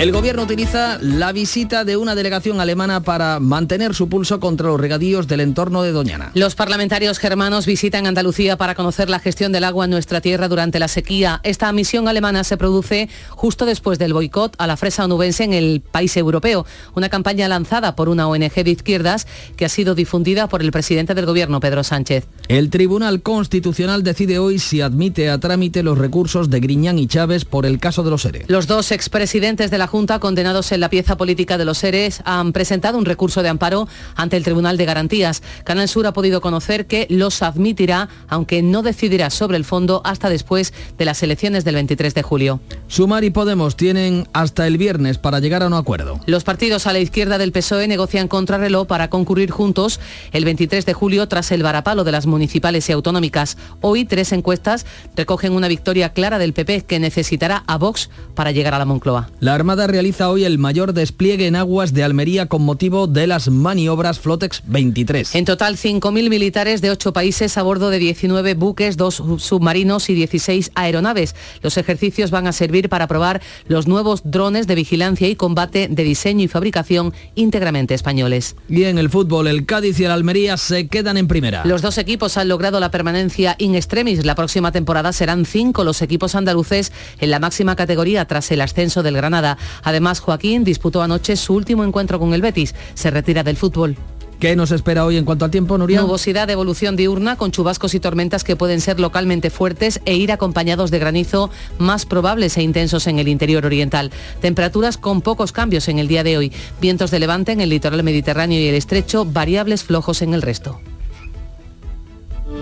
El gobierno utiliza la visita de una delegación alemana para mantener su pulso contra los regadíos del entorno de Doñana. Los parlamentarios germanos visitan Andalucía para conocer la gestión del agua en nuestra tierra durante la sequía. Esta misión alemana se produce justo después del boicot a la fresa onubense en el país europeo, una campaña lanzada por una ONG de izquierdas que ha sido difundida por el presidente del gobierno, Pedro Sánchez. El Tribunal Constitucional decide hoy si admite a trámite los recursos de Griñán y Chávez por el caso de los ERE. Los dos expresidentes de la Junta, condenados en la pieza política de los seres, han presentado un recurso de amparo ante el Tribunal de Garantías. Canal Sur ha podido conocer que los admitirá, aunque no decidirá sobre el fondo hasta después de las elecciones del 23 de julio. Sumar y Podemos tienen hasta el viernes para llegar a un acuerdo. Los partidos a la izquierda del PSOE negocian contrarreloj para concurrir juntos el 23 de julio tras el varapalo de las municipales y autonómicas. Hoy tres encuestas recogen una victoria clara del PP que necesitará a Vox para llegar a la Moncloa. La Armada realiza hoy el mayor despliegue en aguas de Almería con motivo de las maniobras Flotex 23. En total, 5.000 militares de ocho países a bordo de 19 buques, dos sub- submarinos y 16 aeronaves. Los ejercicios van a servir para probar los nuevos drones de vigilancia y combate de diseño y fabricación íntegramente españoles. Y en el fútbol, el Cádiz y el Almería se quedan en primera. Los dos equipos han logrado la permanencia in extremis. La próxima temporada serán cinco los equipos andaluces en la máxima categoría tras el ascenso del Granada. Además, Joaquín disputó anoche su último encuentro con el Betis. Se retira del fútbol. ¿Qué nos espera hoy en cuanto al tiempo, Nuria? Nubosidad de evolución diurna con chubascos y tormentas que pueden ser localmente fuertes e ir acompañados de granizo más probables e intensos en el interior oriental. Temperaturas con pocos cambios en el día de hoy. Vientos de levante en el litoral mediterráneo y el estrecho, variables flojos en el resto.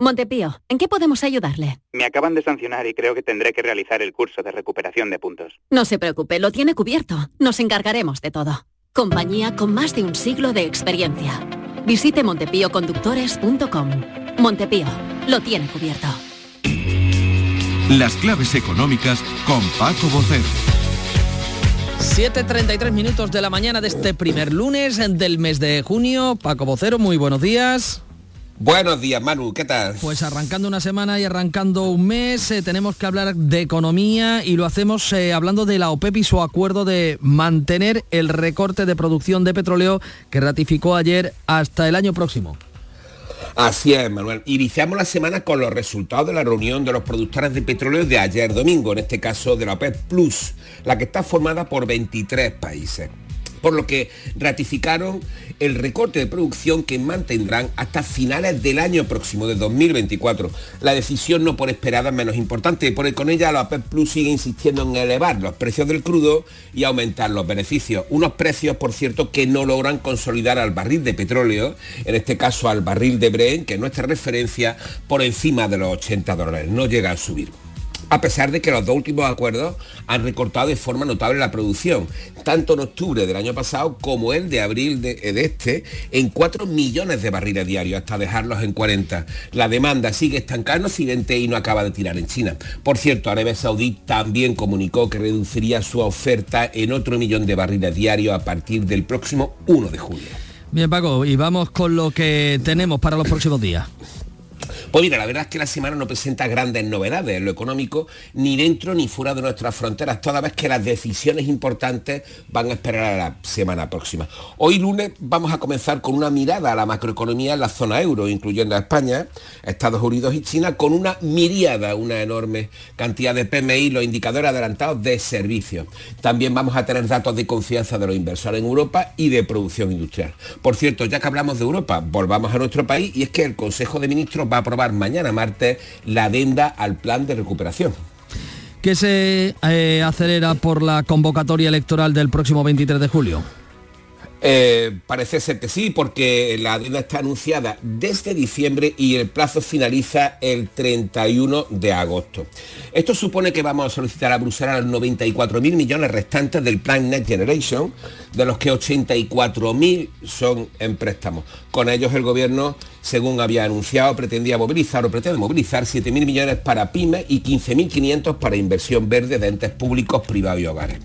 Montepío, ¿en qué podemos ayudarle? Me acaban de sancionar y creo que tendré que realizar el curso de recuperación de puntos. No se preocupe, lo tiene cubierto. Nos encargaremos de todo. Compañía con más de un siglo de experiencia. Visite montepíoconductores.com. Montepío, lo tiene cubierto. Las claves económicas con Paco Bocero. 7.33 minutos de la mañana de este primer lunes del mes de junio. Paco Vocero, muy buenos días. Buenos días, Manu, ¿qué tal? Pues arrancando una semana y arrancando un mes, eh, tenemos que hablar de economía y lo hacemos eh, hablando de la OPEP y su acuerdo de mantener el recorte de producción de petróleo que ratificó ayer hasta el año próximo. Así es, Manuel. Iniciamos la semana con los resultados de la reunión de los productores de petróleo de ayer domingo, en este caso de la OPEP Plus, la que está formada por 23 países por lo que ratificaron el recorte de producción que mantendrán hasta finales del año próximo, de 2024. La decisión no por esperada menos importante, porque con ella la OPEP Plus sigue insistiendo en elevar los precios del crudo y aumentar los beneficios. Unos precios, por cierto, que no logran consolidar al barril de petróleo, en este caso al barril de Brent, que es nuestra referencia, por encima de los 80 dólares. No llega a subir a pesar de que los dos últimos acuerdos han recortado de forma notable la producción, tanto en octubre del año pasado como el de abril de, este, en 4 millones de barriles diarios, hasta dejarlos en 40. La demanda sigue estancada en Occidente y no acaba de tirar en China. Por cierto, Arabia Saudí también comunicó que reduciría su oferta en otro millón de barriles diarios a partir del próximo 1 de julio. Bien, Paco, y vamos con lo que tenemos para los próximos días. Pues mira, la verdad es que la semana no presenta grandes novedades en lo económico, ni dentro ni fuera de nuestras fronteras, toda vez que las decisiones importantes van a esperar a la semana próxima. Hoy lunes vamos a comenzar con una mirada a la macroeconomía en la zona euro, incluyendo a España, Estados Unidos y China, con una miriada, una enorme cantidad de PMI, los indicadores adelantados de servicios. También vamos a tener datos de confianza de los inversores en Europa y de producción industrial. Por cierto, ya que hablamos de Europa, volvamos a nuestro país y es que el Consejo de Ministros va aprobar mañana martes la adenda al plan de recuperación. ¿Qué se eh, acelera por la convocatoria electoral del próximo 23 de julio? Eh, parece ser que sí, porque la adenda está anunciada desde diciembre y el plazo finaliza el 31 de agosto. Esto supone que vamos a solicitar a Bruselas los 94.000 millones restantes del plan Next Generation, de los que 84.000 son en préstamos. Con ellos el gobierno, según había anunciado, pretendía movilizar o pretende movilizar 7.000 millones para pymes y 15.500 para inversión verde de entes públicos, privados y hogares.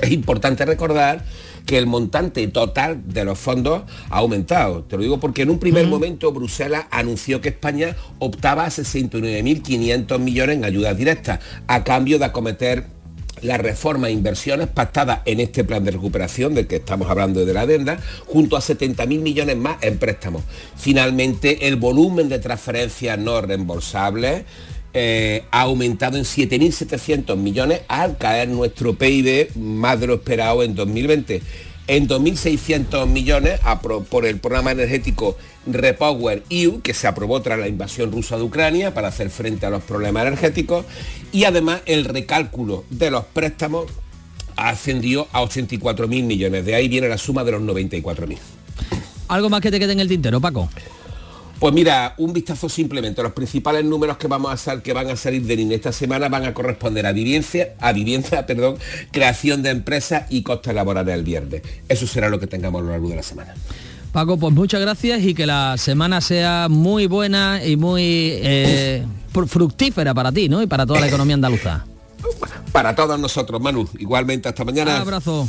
Es importante recordar que el montante total de los fondos ha aumentado. Te lo digo porque en un primer momento Bruselas anunció que España optaba a 69.500 millones en ayudas directas a cambio de acometer la reforma e inversiones pactadas en este plan de recuperación del que estamos hablando de la adenda, junto a 70.000 millones más en préstamos. Finalmente, el volumen de transferencias no reembolsables eh, ha aumentado en 7.700 millones al caer nuestro PIB más de lo esperado en 2020. En 2.600 millones por el programa energético Repower EU, que se aprobó tras la invasión rusa de Ucrania para hacer frente a los problemas energéticos, y además el recálculo de los préstamos ascendió a 84.000 millones. De ahí viene la suma de los 94.000. ¿Algo más que te quede en el tintero, Paco? Pues mira, un vistazo simplemente. Los principales números que vamos a que van a salir de INE esta semana van a corresponder a vivienda, a vivienda, [LAUGHS] perdón, creación de empresas y costes laborales el viernes. Eso será lo que tengamos a lo largo de la semana. Paco, pues muchas gracias y que la semana sea muy buena y muy eh, fructífera para ti, ¿no? Y para toda la economía [LAUGHS] andaluza. Para todos nosotros, Manu. Igualmente, hasta mañana. Un abrazo.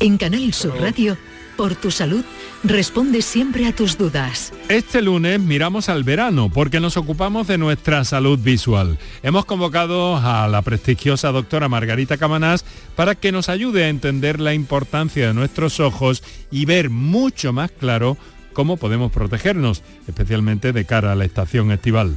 En Canal Sur Radio por tu salud, responde siempre a tus dudas. Este lunes miramos al verano porque nos ocupamos de nuestra salud visual. Hemos convocado a la prestigiosa doctora Margarita Camanás para que nos ayude a entender la importancia de nuestros ojos y ver mucho más claro cómo podemos protegernos, especialmente de cara a la estación estival.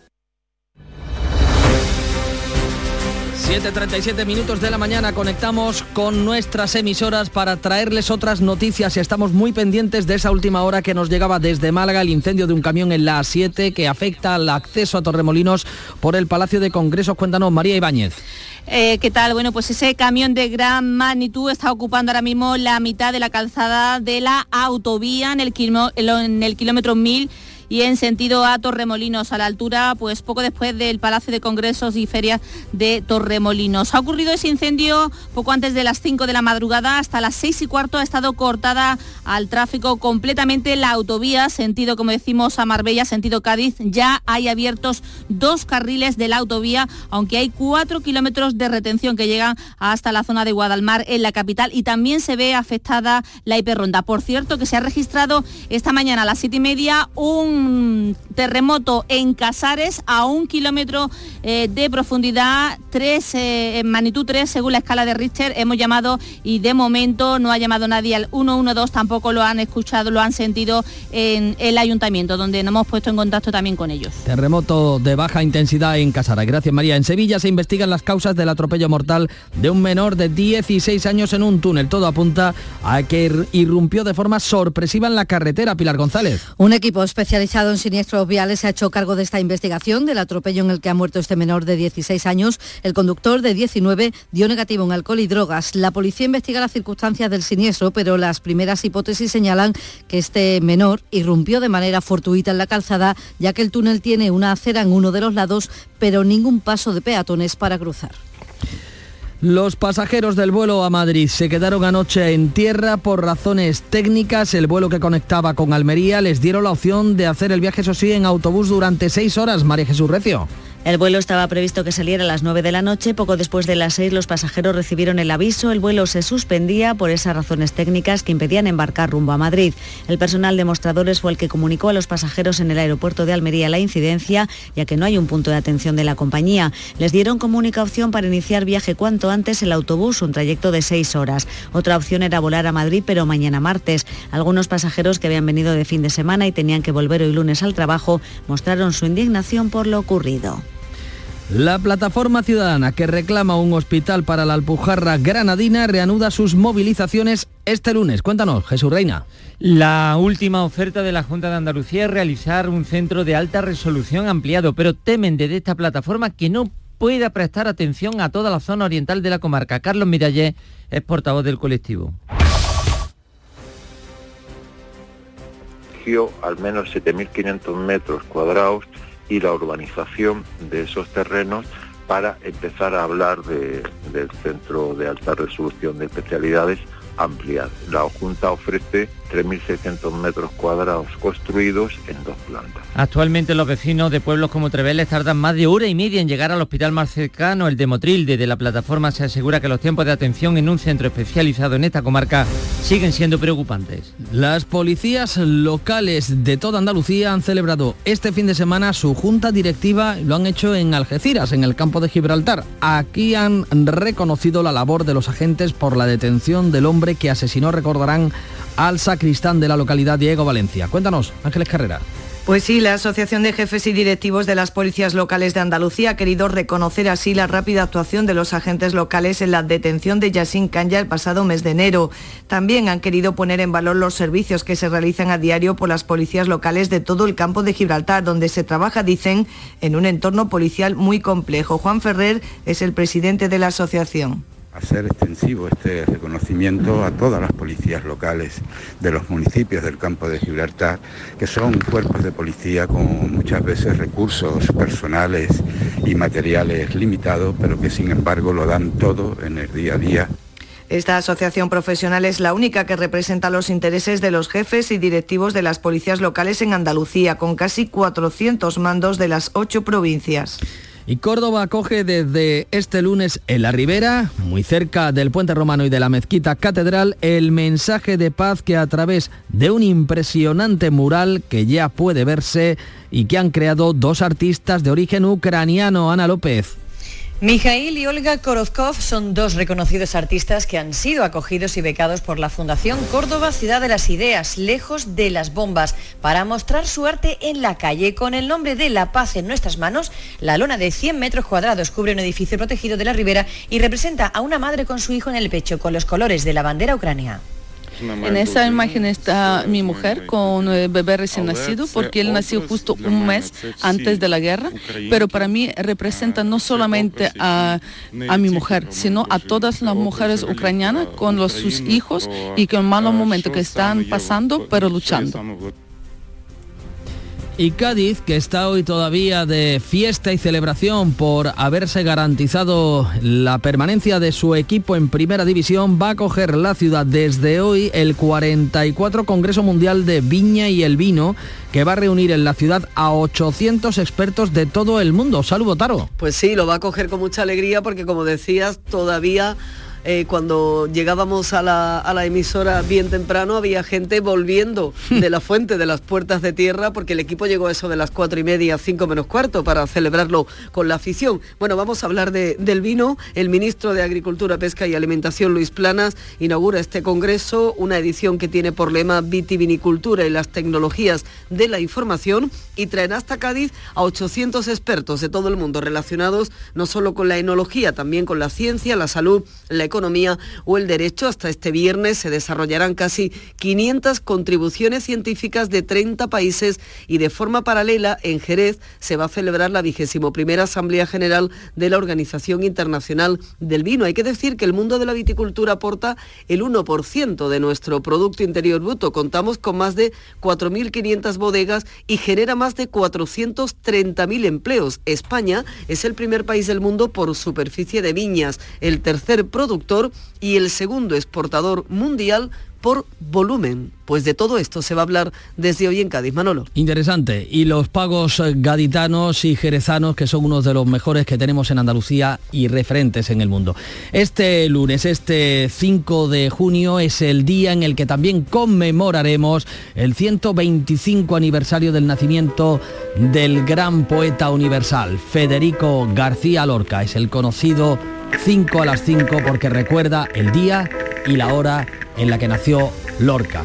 7.37 minutos de la mañana conectamos con nuestras emisoras para traerles otras noticias y estamos muy pendientes de esa última hora que nos llegaba desde Málaga el incendio de un camión en la A7 que afecta al acceso a Torremolinos por el Palacio de Congresos. Cuéntanos, María Ibáñez. Eh, ¿Qué tal? Bueno, pues ese camión de gran magnitud está ocupando ahora mismo la mitad de la calzada de la autovía en el, en el kilómetro 1000 y en sentido a Torremolinos, a la altura, pues poco después del Palacio de Congresos y Ferias de Torremolinos. Ha ocurrido ese incendio poco antes de las 5 de la madrugada, hasta las 6 y cuarto ha estado cortada al tráfico completamente la autovía, sentido, como decimos, a Marbella, sentido Cádiz. Ya hay abiertos dos carriles de la autovía, aunque hay cuatro kilómetros de retención que llegan hasta la zona de Guadalmar en la capital y también se ve afectada la hiperronda. Por cierto, que se ha registrado esta mañana a las siete y media un terremoto en Casares a un kilómetro eh, de profundidad, tres, eh, en magnitud 3 según la escala de Richter. Hemos llamado y de momento no ha llamado nadie al 112, tampoco lo han escuchado, lo han sentido en el ayuntamiento, donde nos hemos puesto en contacto también con ellos. Terremoto de baja intensidad en Casares. Gracias María. En Sevilla se investigan las causas del atropello mortal de un menor de 16 años en un túnel. Todo apunta a que irrumpió de forma sorpresiva en la carretera. Pilar González. Un equipo especializado en siniestros viales se ha hecho cargo de esta investigación del atropello en el que ha muerto este menor de 16 años. El conductor de 19 dio negativo en alcohol y drogas. La policía investiga las circunstancias del siniestro, pero las primeras hipótesis señalan que este menor irrumpió de manera fortuita en la calzada, ya que el túnel tiene una acera en uno de los lados, pero ningún paso de peatones para cruzar. Los pasajeros del vuelo a Madrid se quedaron anoche en tierra por razones técnicas. El vuelo que conectaba con Almería les dieron la opción de hacer el viaje, eso sí, en autobús durante seis horas. María Jesús Recio. El vuelo estaba previsto que saliera a las 9 de la noche. Poco después de las 6 los pasajeros recibieron el aviso. El vuelo se suspendía por esas razones técnicas que impedían embarcar rumbo a Madrid. El personal de mostradores fue el que comunicó a los pasajeros en el aeropuerto de Almería la incidencia, ya que no hay un punto de atención de la compañía. Les dieron como única opción para iniciar viaje cuanto antes el autobús, un trayecto de 6 horas. Otra opción era volar a Madrid, pero mañana martes. Algunos pasajeros que habían venido de fin de semana y tenían que volver hoy lunes al trabajo mostraron su indignación por lo ocurrido. La plataforma ciudadana que reclama un hospital para la Alpujarra granadina reanuda sus movilizaciones este lunes. Cuéntanos, Jesús Reina. La última oferta de la Junta de Andalucía es realizar un centro de alta resolución ampliado, pero temen desde esta plataforma que no pueda prestar atención a toda la zona oriental de la comarca. Carlos Mirallé es portavoz del colectivo. al menos 7.500 metros cuadrados y la urbanización de esos terrenos para empezar a hablar del centro de alta resolución de especialidades ampliar. La Junta ofrece 3.600 metros cuadrados construidos en dos plantas. Actualmente los vecinos de pueblos como Treveles tardan más de hora y media en llegar al hospital más cercano, el de Motril. Desde la plataforma se asegura que los tiempos de atención en un centro especializado en esta comarca siguen siendo preocupantes. Las policías locales de toda Andalucía han celebrado este fin de semana su junta directiva, lo han hecho en Algeciras, en el campo de Gibraltar. Aquí han reconocido la labor de los agentes por la detención del hombre que asesinó, recordarán, al sacristán de la localidad Diego Valencia. Cuéntanos, Ángeles Carrera. Pues sí, la Asociación de Jefes y Directivos de las Policías Locales de Andalucía ha querido reconocer así la rápida actuación de los agentes locales en la detención de Yassin Kanya el pasado mes de enero. También han querido poner en valor los servicios que se realizan a diario por las policías locales de todo el campo de Gibraltar, donde se trabaja, dicen, en un entorno policial muy complejo. Juan Ferrer es el presidente de la asociación hacer extensivo este reconocimiento a todas las policías locales de los municipios del campo de Gibraltar, que son cuerpos de policía con muchas veces recursos personales y materiales limitados, pero que sin embargo lo dan todo en el día a día esta asociación profesional es la única que representa los intereses de los jefes y directivos de las policías locales en Andalucía, con casi 400 mandos de las ocho provincias. Y Córdoba acoge desde este lunes en la Ribera, muy cerca del puente romano y de la mezquita catedral, el mensaje de paz que a través de un impresionante mural que ya puede verse y que han creado dos artistas de origen ucraniano, Ana López. Mijail y Olga Korozkov son dos reconocidos artistas que han sido acogidos y becados por la Fundación Córdoba Ciudad de las Ideas, lejos de las bombas, para mostrar su arte en la calle. Con el nombre de La Paz en nuestras manos, la lona de 100 metros cuadrados cubre un edificio protegido de la ribera y representa a una madre con su hijo en el pecho, con los colores de la bandera ucraniana. En esa imagen está mi mujer con el bebé recién nacido porque él nació justo un mes antes de la guerra, pero para mí representa no solamente a, mi mujer, sino a todas las mujeres ucranianas con los, sus hijos y con el malo momento que están pasando, pero luchando. Y Cádiz, que está hoy todavía de fiesta y celebración por haberse garantizado la permanencia de su equipo en primera división, va a coger la ciudad desde hoy el 44 Congreso Mundial de Viña y el Vino, que va a reunir en la ciudad a 800 expertos de todo el mundo. Saludo, Taro. Pues sí, lo va a coger con mucha alegría porque como decías, todavía eh, cuando llegábamos a la, emisora bien temprano había gente volviendo [LAUGHS] de la fuente de las puertas de tierra porque el equipo llegó a eso de las cuatro y media, cinco menos cuarto para celebrarlo con la afición. Bueno, vamos a hablar del vino. El ministro de Agricultura, Pesca y Alimentación, Luis Planas, inaugura este congreso, una edición que tiene por lema vitivinicultura y las tecnologías de la información y traerá hasta Cádiz a 800 expertos de todo el mundo relacionados no solo con la enología, también con la ciencia, la salud, la economía o el derecho. Hasta este viernes se desarrollarán casi 500 contribuciones científicas de 30 países y de forma paralela en Jerez se va a celebrar la vigésimo primera Asamblea General de la Organización Internacional del Vino. Hay que decir que el mundo de la viticultura aporta el 1% de nuestro Producto Interior Bruto. Contamos con más de 4.500 bodegas y genera más de 430.000 empleos. España es el primer país del mundo por superficie de viñas, el tercer y el segundo exportador mundial por volumen. Pues de todo esto se va a hablar desde hoy en Cádiz, Manolo. Interesante. Y los pagos gaditanos y jerezanos, que son unos de los mejores que tenemos en Andalucía y referentes en el mundo. Este lunes, este 5 de junio, es el día en el que también conmemoraremos el 125 aniversario del nacimiento del gran poeta universal, Federico García Lorca. Es el conocido 5 a las 5 porque recuerda el día y la hora en la que nació Lorca.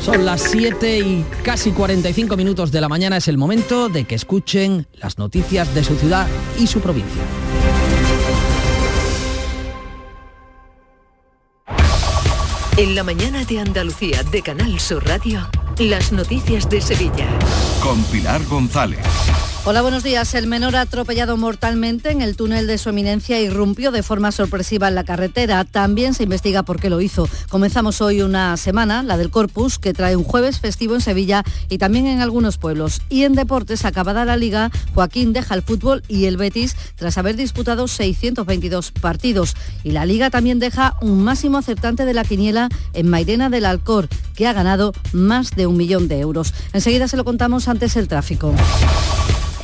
Son las 7 y casi 45 minutos de la mañana. Es el momento de que escuchen las noticias de su ciudad y su provincia. En la mañana de Andalucía de Canal Sur Radio, las noticias de Sevilla. Con Pilar González. Hola, buenos días. El menor atropellado mortalmente en el túnel de su eminencia irrumpió de forma sorpresiva en la carretera. También se investiga por qué lo hizo. Comenzamos hoy una semana, la del Corpus, que trae un jueves festivo en Sevilla y también en algunos pueblos. Y en deportes, acabada la liga, Joaquín deja el fútbol y el Betis tras haber disputado 622 partidos. Y la liga también deja un máximo acertante de la quiniela en Mairena del Alcor, que ha ganado más de un millón de euros. Enseguida se lo contamos antes el tráfico.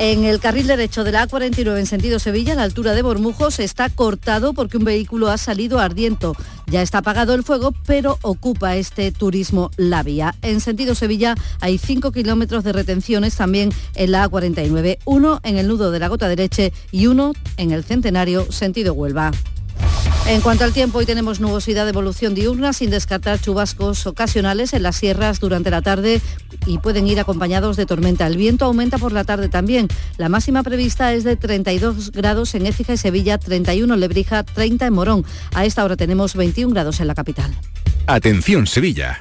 En el carril derecho de la A49 en sentido Sevilla, la altura de Bormujos, está cortado porque un vehículo ha salido ardiendo. Ya está apagado el fuego, pero ocupa este turismo la vía. En sentido Sevilla hay 5 kilómetros de retenciones también en la A49, uno en el nudo de la Gota Derecha y uno en el Centenario sentido Huelva. En cuanto al tiempo, hoy tenemos nubosidad de evolución diurna sin descartar chubascos ocasionales en las sierras durante la tarde y pueden ir acompañados de tormenta. El viento aumenta por la tarde también. La máxima prevista es de 32 grados en Écija y Sevilla, 31 en Lebrija, 30 en Morón. A esta hora tenemos 21 grados en la capital. Atención Sevilla.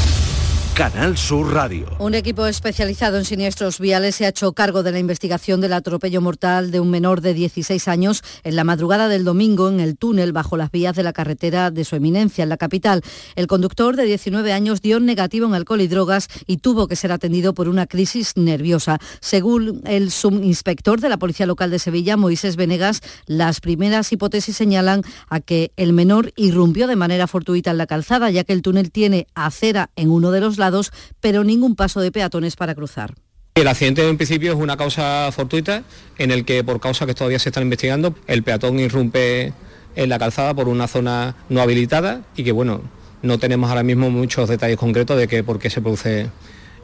Canal Sur Radio. Un equipo especializado en siniestros viales se ha hecho cargo de la investigación del atropello mortal de un menor de 16 años en la madrugada del domingo en el túnel bajo las vías de la carretera de su eminencia en la capital. El conductor de 19 años dio negativo en alcohol y drogas y tuvo que ser atendido por una crisis nerviosa. Según el subinspector de la Policía Local de Sevilla, Moisés Venegas, las primeras hipótesis señalan a que el menor irrumpió de manera fortuita en la calzada, ya que el túnel tiene acera en uno de los pero ningún paso de peatones para cruzar. El accidente en principio es una causa fortuita en el que por causa que todavía se están investigando, el peatón irrumpe en la calzada por una zona no habilitada y que bueno, no tenemos ahora mismo muchos detalles concretos de que por qué se produce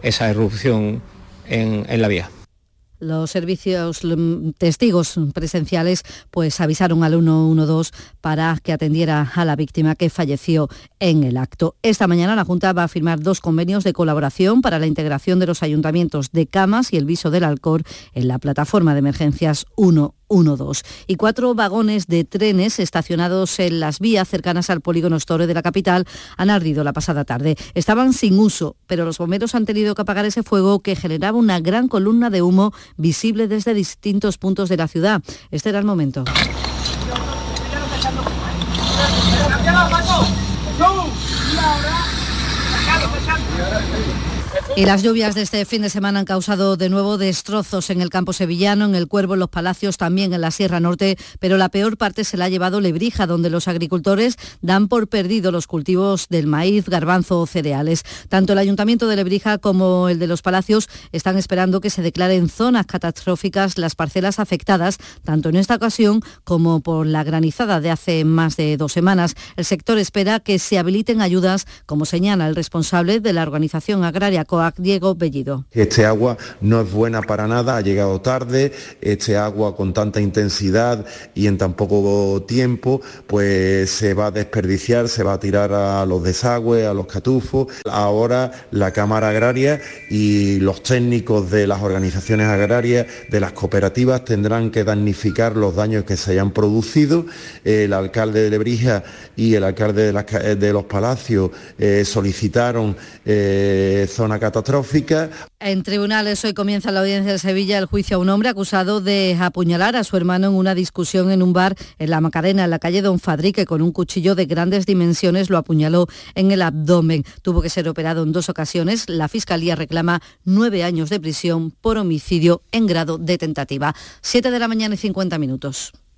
esa irrupción en, en la vía. Los servicios mm, testigos presenciales pues avisaron al 112 para que atendiera a la víctima que falleció en el acto. Esta mañana la Junta va a firmar dos convenios de colaboración para la integración de los ayuntamientos de Camas y el Viso del Alcor en la plataforma de emergencias 1 1-2 y cuatro vagones de trenes estacionados en las vías cercanas al polígono Store de la capital han ardido la pasada tarde. Estaban sin uso, pero los bomberos han tenido que apagar ese fuego que generaba una gran columna de humo visible desde distintos puntos de la ciudad. Este era el momento. Y las lluvias de este fin de semana han causado de nuevo destrozos en el campo sevillano, en el Cuervo, en los Palacios, también en la Sierra Norte, pero la peor parte se la ha llevado Lebrija, donde los agricultores dan por perdido los cultivos del maíz, garbanzo o cereales. Tanto el Ayuntamiento de Lebrija como el de los Palacios están esperando que se declaren zonas catastróficas las parcelas afectadas, tanto en esta ocasión como por la granizada de hace más de dos semanas. El sector espera que se habiliten ayudas, como señala el responsable de la organización agraria COA Diego Bellido. Este agua no es buena para nada, ha llegado tarde, este agua con tanta intensidad y en tan poco tiempo, pues se va a desperdiciar, se va a tirar a los desagües, a los catufos. Ahora la Cámara Agraria y los técnicos de las organizaciones agrarias, de las cooperativas, tendrán que damnificar los daños que se hayan producido. El alcalde de Lebrija y el alcalde de, los Palacios eh, solicitaron eh, zona en tribunales hoy comienza la audiencia de Sevilla el juicio a un hombre acusado de apuñalar a su hermano en una discusión en un bar en la Macarena, en la calle Don Fadrique, con un cuchillo de grandes dimensiones lo apuñaló en el abdomen. Tuvo que ser operado en dos ocasiones. La Fiscalía reclama nueve años de prisión por homicidio en grado de tentativa. Siete de la mañana y 50 minutos.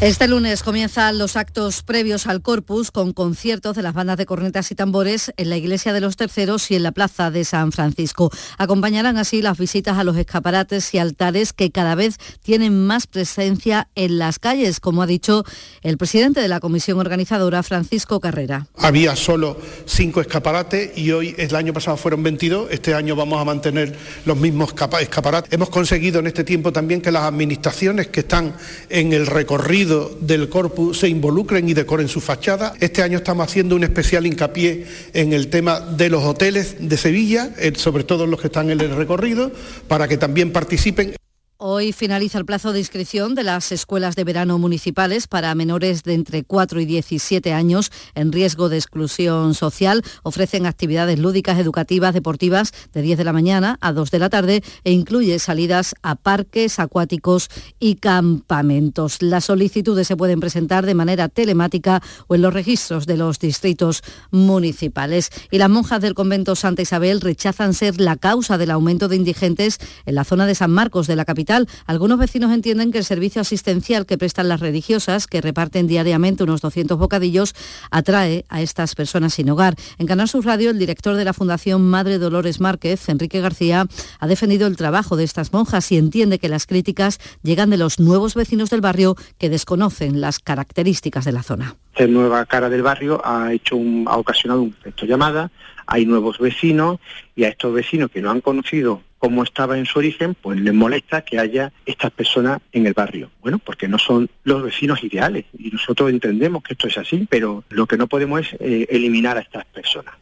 Este lunes comienzan los actos previos al Corpus con conciertos de las bandas de cornetas y tambores en la Iglesia de los Terceros y en la Plaza de San Francisco. Acompañarán así las visitas a los escaparates y altares que cada vez tienen más presencia en las calles, como ha dicho el presidente de la comisión organizadora, Francisco Carrera. Había solo cinco escaparates y hoy, el año pasado fueron 22, este año vamos a mantener los mismos escaparates. Hemos conseguido en este tiempo también que las administraciones que están en el recorrido del corpus se involucren y decoren su fachada. Este año estamos haciendo un especial hincapié en el tema de los hoteles de Sevilla, eh, sobre todo los que están en el recorrido, para que también participen. Hoy finaliza el plazo de inscripción de las escuelas de verano municipales para menores de entre 4 y 17 años en riesgo de exclusión social. Ofrecen actividades lúdicas, educativas, deportivas de 10 de la mañana a 2 de la tarde e incluye salidas a parques acuáticos y campamentos. Las solicitudes se pueden presentar de manera telemática o en los registros de los distritos municipales. Y las monjas del convento Santa Isabel rechazan ser la causa del aumento de indigentes en la zona de San Marcos de la capital algunos vecinos entienden que el servicio asistencial que prestan las religiosas, que reparten diariamente unos 200 bocadillos, atrae a estas personas sin hogar. En Canal Sur Radio, el director de la Fundación Madre Dolores Márquez, Enrique García, ha defendido el trabajo de estas monjas y entiende que las críticas llegan de los nuevos vecinos del barrio que desconocen las características de la zona. Esta nueva cara del barrio ha, hecho ha ocasionado un efecto llamada, hay nuevos vecinos y a estos vecinos que no han conocido cómo estaba en su origen, pues les molesta que haya estas personas en el barrio. Bueno, porque no son los vecinos ideales y nosotros entendemos que esto es así, pero lo que no podemos es eh, eliminar a estas personas.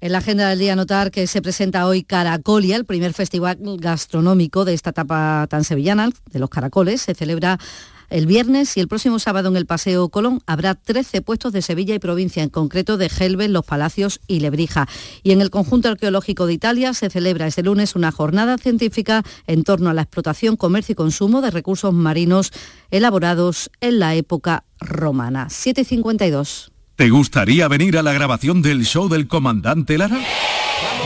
En la agenda del día notar que se presenta hoy Caracolia, el primer festival gastronómico de esta etapa tan sevillana, de los caracoles. Se celebra el viernes y el próximo sábado en el Paseo Colón habrá 13 puestos de Sevilla y provincia, en concreto de Gelben, Los Palacios y Lebrija. Y en el conjunto arqueológico de Italia se celebra este lunes una jornada científica en torno a la explotación, comercio y consumo de recursos marinos elaborados en la época romana. 752. ¿Te gustaría venir a la grabación del show del comandante Lara?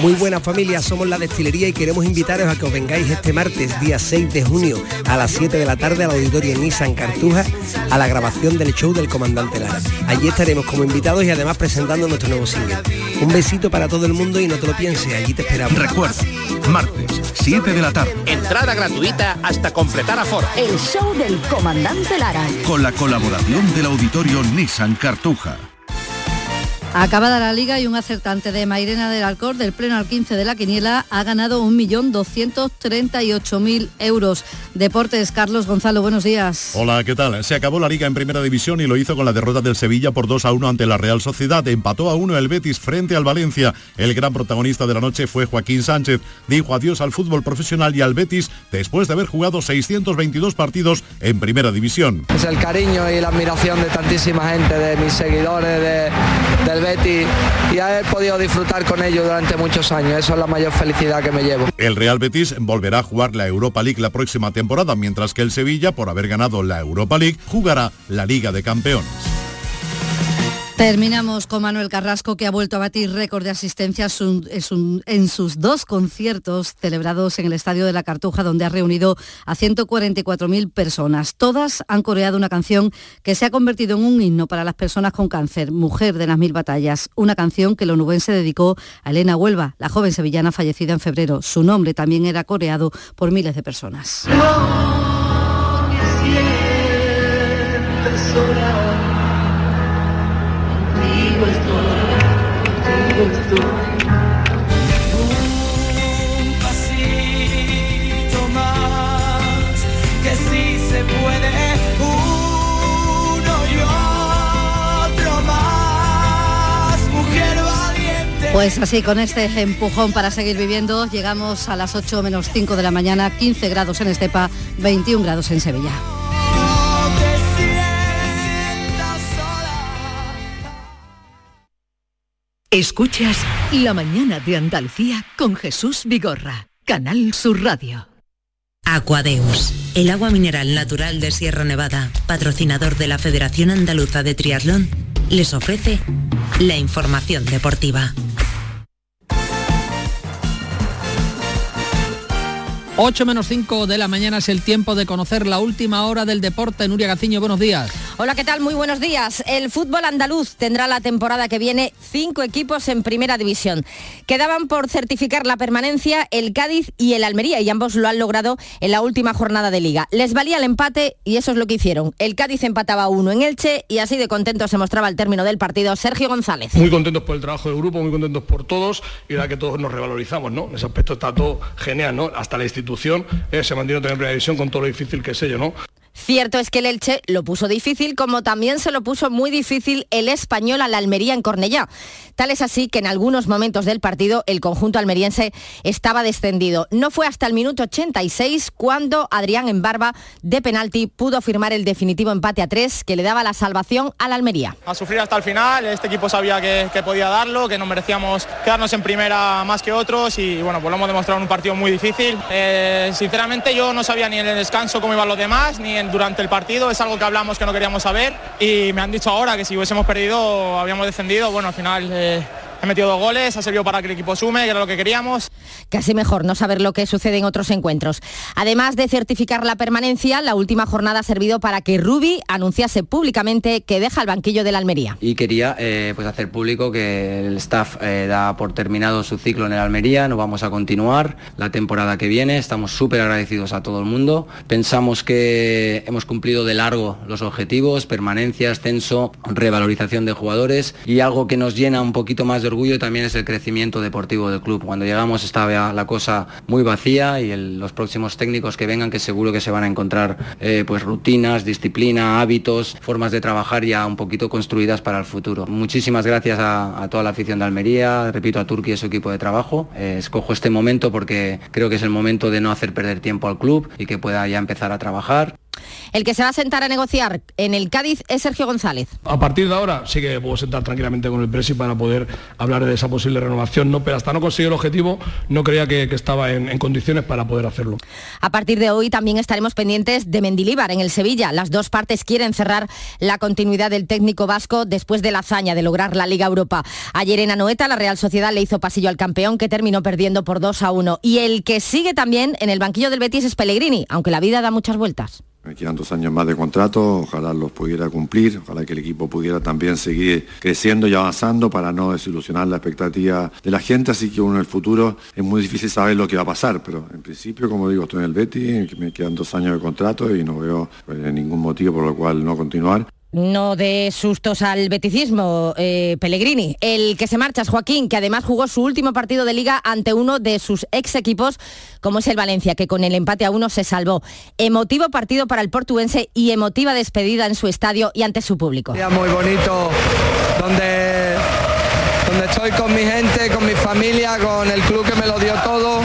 Muy buena familia, somos la destilería y queremos invitaros a que os vengáis este martes, día 6 de junio, a las 7 de la tarde al auditorio Nissan Cartuja, a la grabación del show del Comandante Lara. Allí estaremos como invitados y además presentando nuestro nuevo single. Un besito para todo el mundo y no te lo pienses, allí te esperamos. Recuerda, martes, 7 de la tarde. Entrada gratuita hasta completar aforo. El show del Comandante Lara. Con la colaboración del auditorio Nissan Cartuja. Acabada la liga y un acertante de Mairena del Alcor del pleno al 15 de la quiniela ha ganado 1.238.000 euros. Deportes, Carlos Gonzalo, buenos días. Hola, ¿qué tal? Se acabó la liga en primera división y lo hizo con la derrota del Sevilla por 2 a 1 ante la Real Sociedad. Empató a 1 el Betis frente al Valencia. El gran protagonista de la noche fue Joaquín Sánchez. Dijo adiós al fútbol profesional y al Betis después de haber jugado 622 partidos en primera división. Es el cariño y la admiración de tantísima gente, de mis seguidores, de, del Podido disfrutar con durante muchos años. Es la mayor felicidad que me llevo. El Real Betis volverá a jugar la Europa League la próxima temporada, mientras que el Sevilla, por haber ganado la Europa League, jugará la Liga de Campeones. Terminamos con Manuel Carrasco, que ha vuelto a batir récord de asistencia en sus dos conciertos celebrados en el Estadio de la Cartuja, donde ha reunido a 144.000 personas. Todas han coreado una canción que se ha convertido en un himno para las personas con cáncer, Mujer de las Mil Batallas, una canción que el onubense dedicó a Elena Huelva, la joven sevillana fallecida en febrero. Su nombre también era coreado por miles de personas. Pues así, con este empujón para seguir viviendo, llegamos a las 8 menos 5 de la mañana, 15 grados en Estepa, 21 grados en Sevilla. Escuchas La mañana de Andalucía con Jesús Vigorra, Canal Sur Radio. Aquadeus, el agua mineral natural de Sierra Nevada, patrocinador de la Federación Andaluza de Triatlón, les ofrece la información deportiva. 8 menos 5 de la mañana es el tiempo de conocer la última hora del deporte. Nuria Gaciño, buenos días. Hola, ¿qué tal? Muy buenos días. El fútbol andaluz tendrá la temporada que viene cinco equipos en primera división. Quedaban por certificar la permanencia el Cádiz y el Almería y ambos lo han logrado en la última jornada de liga. Les valía el empate y eso es lo que hicieron. El Cádiz empataba uno en Elche y así de contento se mostraba al término del partido Sergio González. Muy contentos por el trabajo del grupo, muy contentos por todos y la que todos nos revalorizamos, ¿no? En ese aspecto está todo genial, ¿no? Hasta la institución eh, se mantiene en primera división con todo lo difícil que es ello, ¿no? Cierto es que el Elche lo puso difícil, como también se lo puso muy difícil el español a la Almería en Cornellá. Tal es así que en algunos momentos del partido el conjunto almeriense estaba descendido. No fue hasta el minuto 86 cuando Adrián en barba de penalti pudo firmar el definitivo empate a tres que le daba la salvación a la Almería. A sufrir hasta el final, este equipo sabía que, podía darlo, que nos merecíamos quedarnos en primera más que otros y bueno, pues lo hemos demostrado en un partido muy difícil. Eh, sinceramente yo no sabía ni en el descanso cómo iban los demás, ni en durante el partido, es algo que hablamos que no queríamos saber y me han dicho ahora que si hubiésemos perdido habíamos descendido, bueno, al final eh, he metido dos goles, ha servido para que el equipo sume, que era lo que queríamos. Casi mejor no saber lo que sucede en otros encuentros. Además de certificar la permanencia, la última jornada ha servido para que Rubi anunciase públicamente que deja el banquillo de la Almería. Y quería eh, pues hacer público que el staff eh, da por terminado su ciclo en el Almería, no vamos a continuar la temporada que viene, estamos súper agradecidos a todo el mundo. Pensamos que hemos cumplido de largo los objetivos, permanencia, ascenso, revalorización de jugadores y algo que nos llena un poquito más de orgullo también es el crecimiento deportivo del club. Cuando llegamos estaba la cosa muy vacía y los próximos técnicos que vengan que seguro que se van a encontrar eh, pues rutinas, disciplina, hábitos, formas de trabajar ya un poquito construidas para el futuro. Muchísimas gracias a, a toda la afición de Almería, repito a Turquía y su equipo de trabajo. Eh, escojo este momento porque creo que es el momento de no hacer perder tiempo al club y que pueda ya empezar a trabajar. El que se va a sentar a negociar en el Cádiz es Sergio González. A partir de ahora sí que puedo sentar tranquilamente con el Presi para poder hablar de esa posible renovación, ¿no? pero hasta no conseguir el objetivo no creía que, que estaba en, en condiciones para poder hacerlo. A partir de hoy también estaremos pendientes de Mendilíbar en el Sevilla. Las dos partes quieren cerrar la continuidad del técnico vasco después de la hazaña de lograr la Liga Europa. Ayer en Anoeta la Real Sociedad le hizo pasillo al campeón que terminó perdiendo por 2 a 1. Y el que sigue también en el banquillo del Betis es Pellegrini, aunque la vida da muchas vueltas. Me quedan dos años más de contrato, ojalá los pudiera cumplir, ojalá que el equipo pudiera también seguir creciendo y avanzando para no desilusionar la expectativa de la gente, así que uno en el futuro es muy difícil saber lo que va a pasar, pero en principio, como digo, estoy en el Betty, me quedan dos años de contrato y no veo pues, ningún motivo por el cual no continuar. No de sustos al beticismo, eh, Pellegrini. El que se marcha es Joaquín, que además jugó su último partido de liga ante uno de sus ex equipos, como es el Valencia, que con el empate a uno se salvó. Emotivo partido para el portuense y emotiva despedida en su estadio y ante su público. muy bonito donde, donde estoy con mi gente, con mi familia, con el club que me lo dio todo.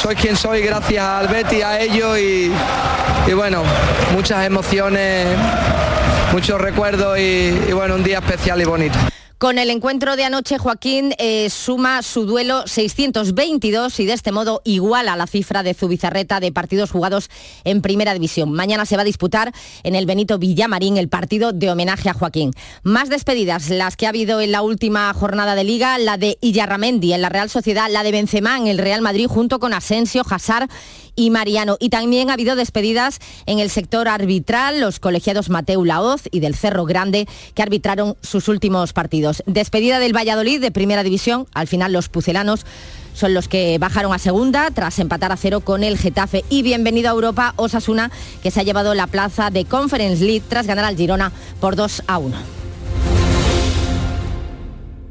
Soy quien soy gracias al Betty, a ellos y, y bueno, muchas emociones, muchos recuerdos y, y bueno, un día especial y bonito. Con el encuentro de anoche, Joaquín eh, suma su duelo 622 y de este modo iguala la cifra de Zubizarreta de partidos jugados en Primera División. Mañana se va a disputar en el Benito Villamarín el partido de homenaje a Joaquín. Más despedidas las que ha habido en la última jornada de Liga, la de Illarramendi en la Real Sociedad, la de Benzema en el Real Madrid junto con Asensio, Hazard y Mariano. Y también ha habido despedidas en el sector arbitral, los colegiados Mateu Laoz y del Cerro Grande, que arbitraron sus últimos partidos. Despedida del Valladolid de Primera División, al final los pucelanos son los que bajaron a segunda tras empatar a cero con el Getafe. Y bienvenido a Europa Osasuna, que se ha llevado la plaza de Conference League tras ganar al Girona por 2 a 1.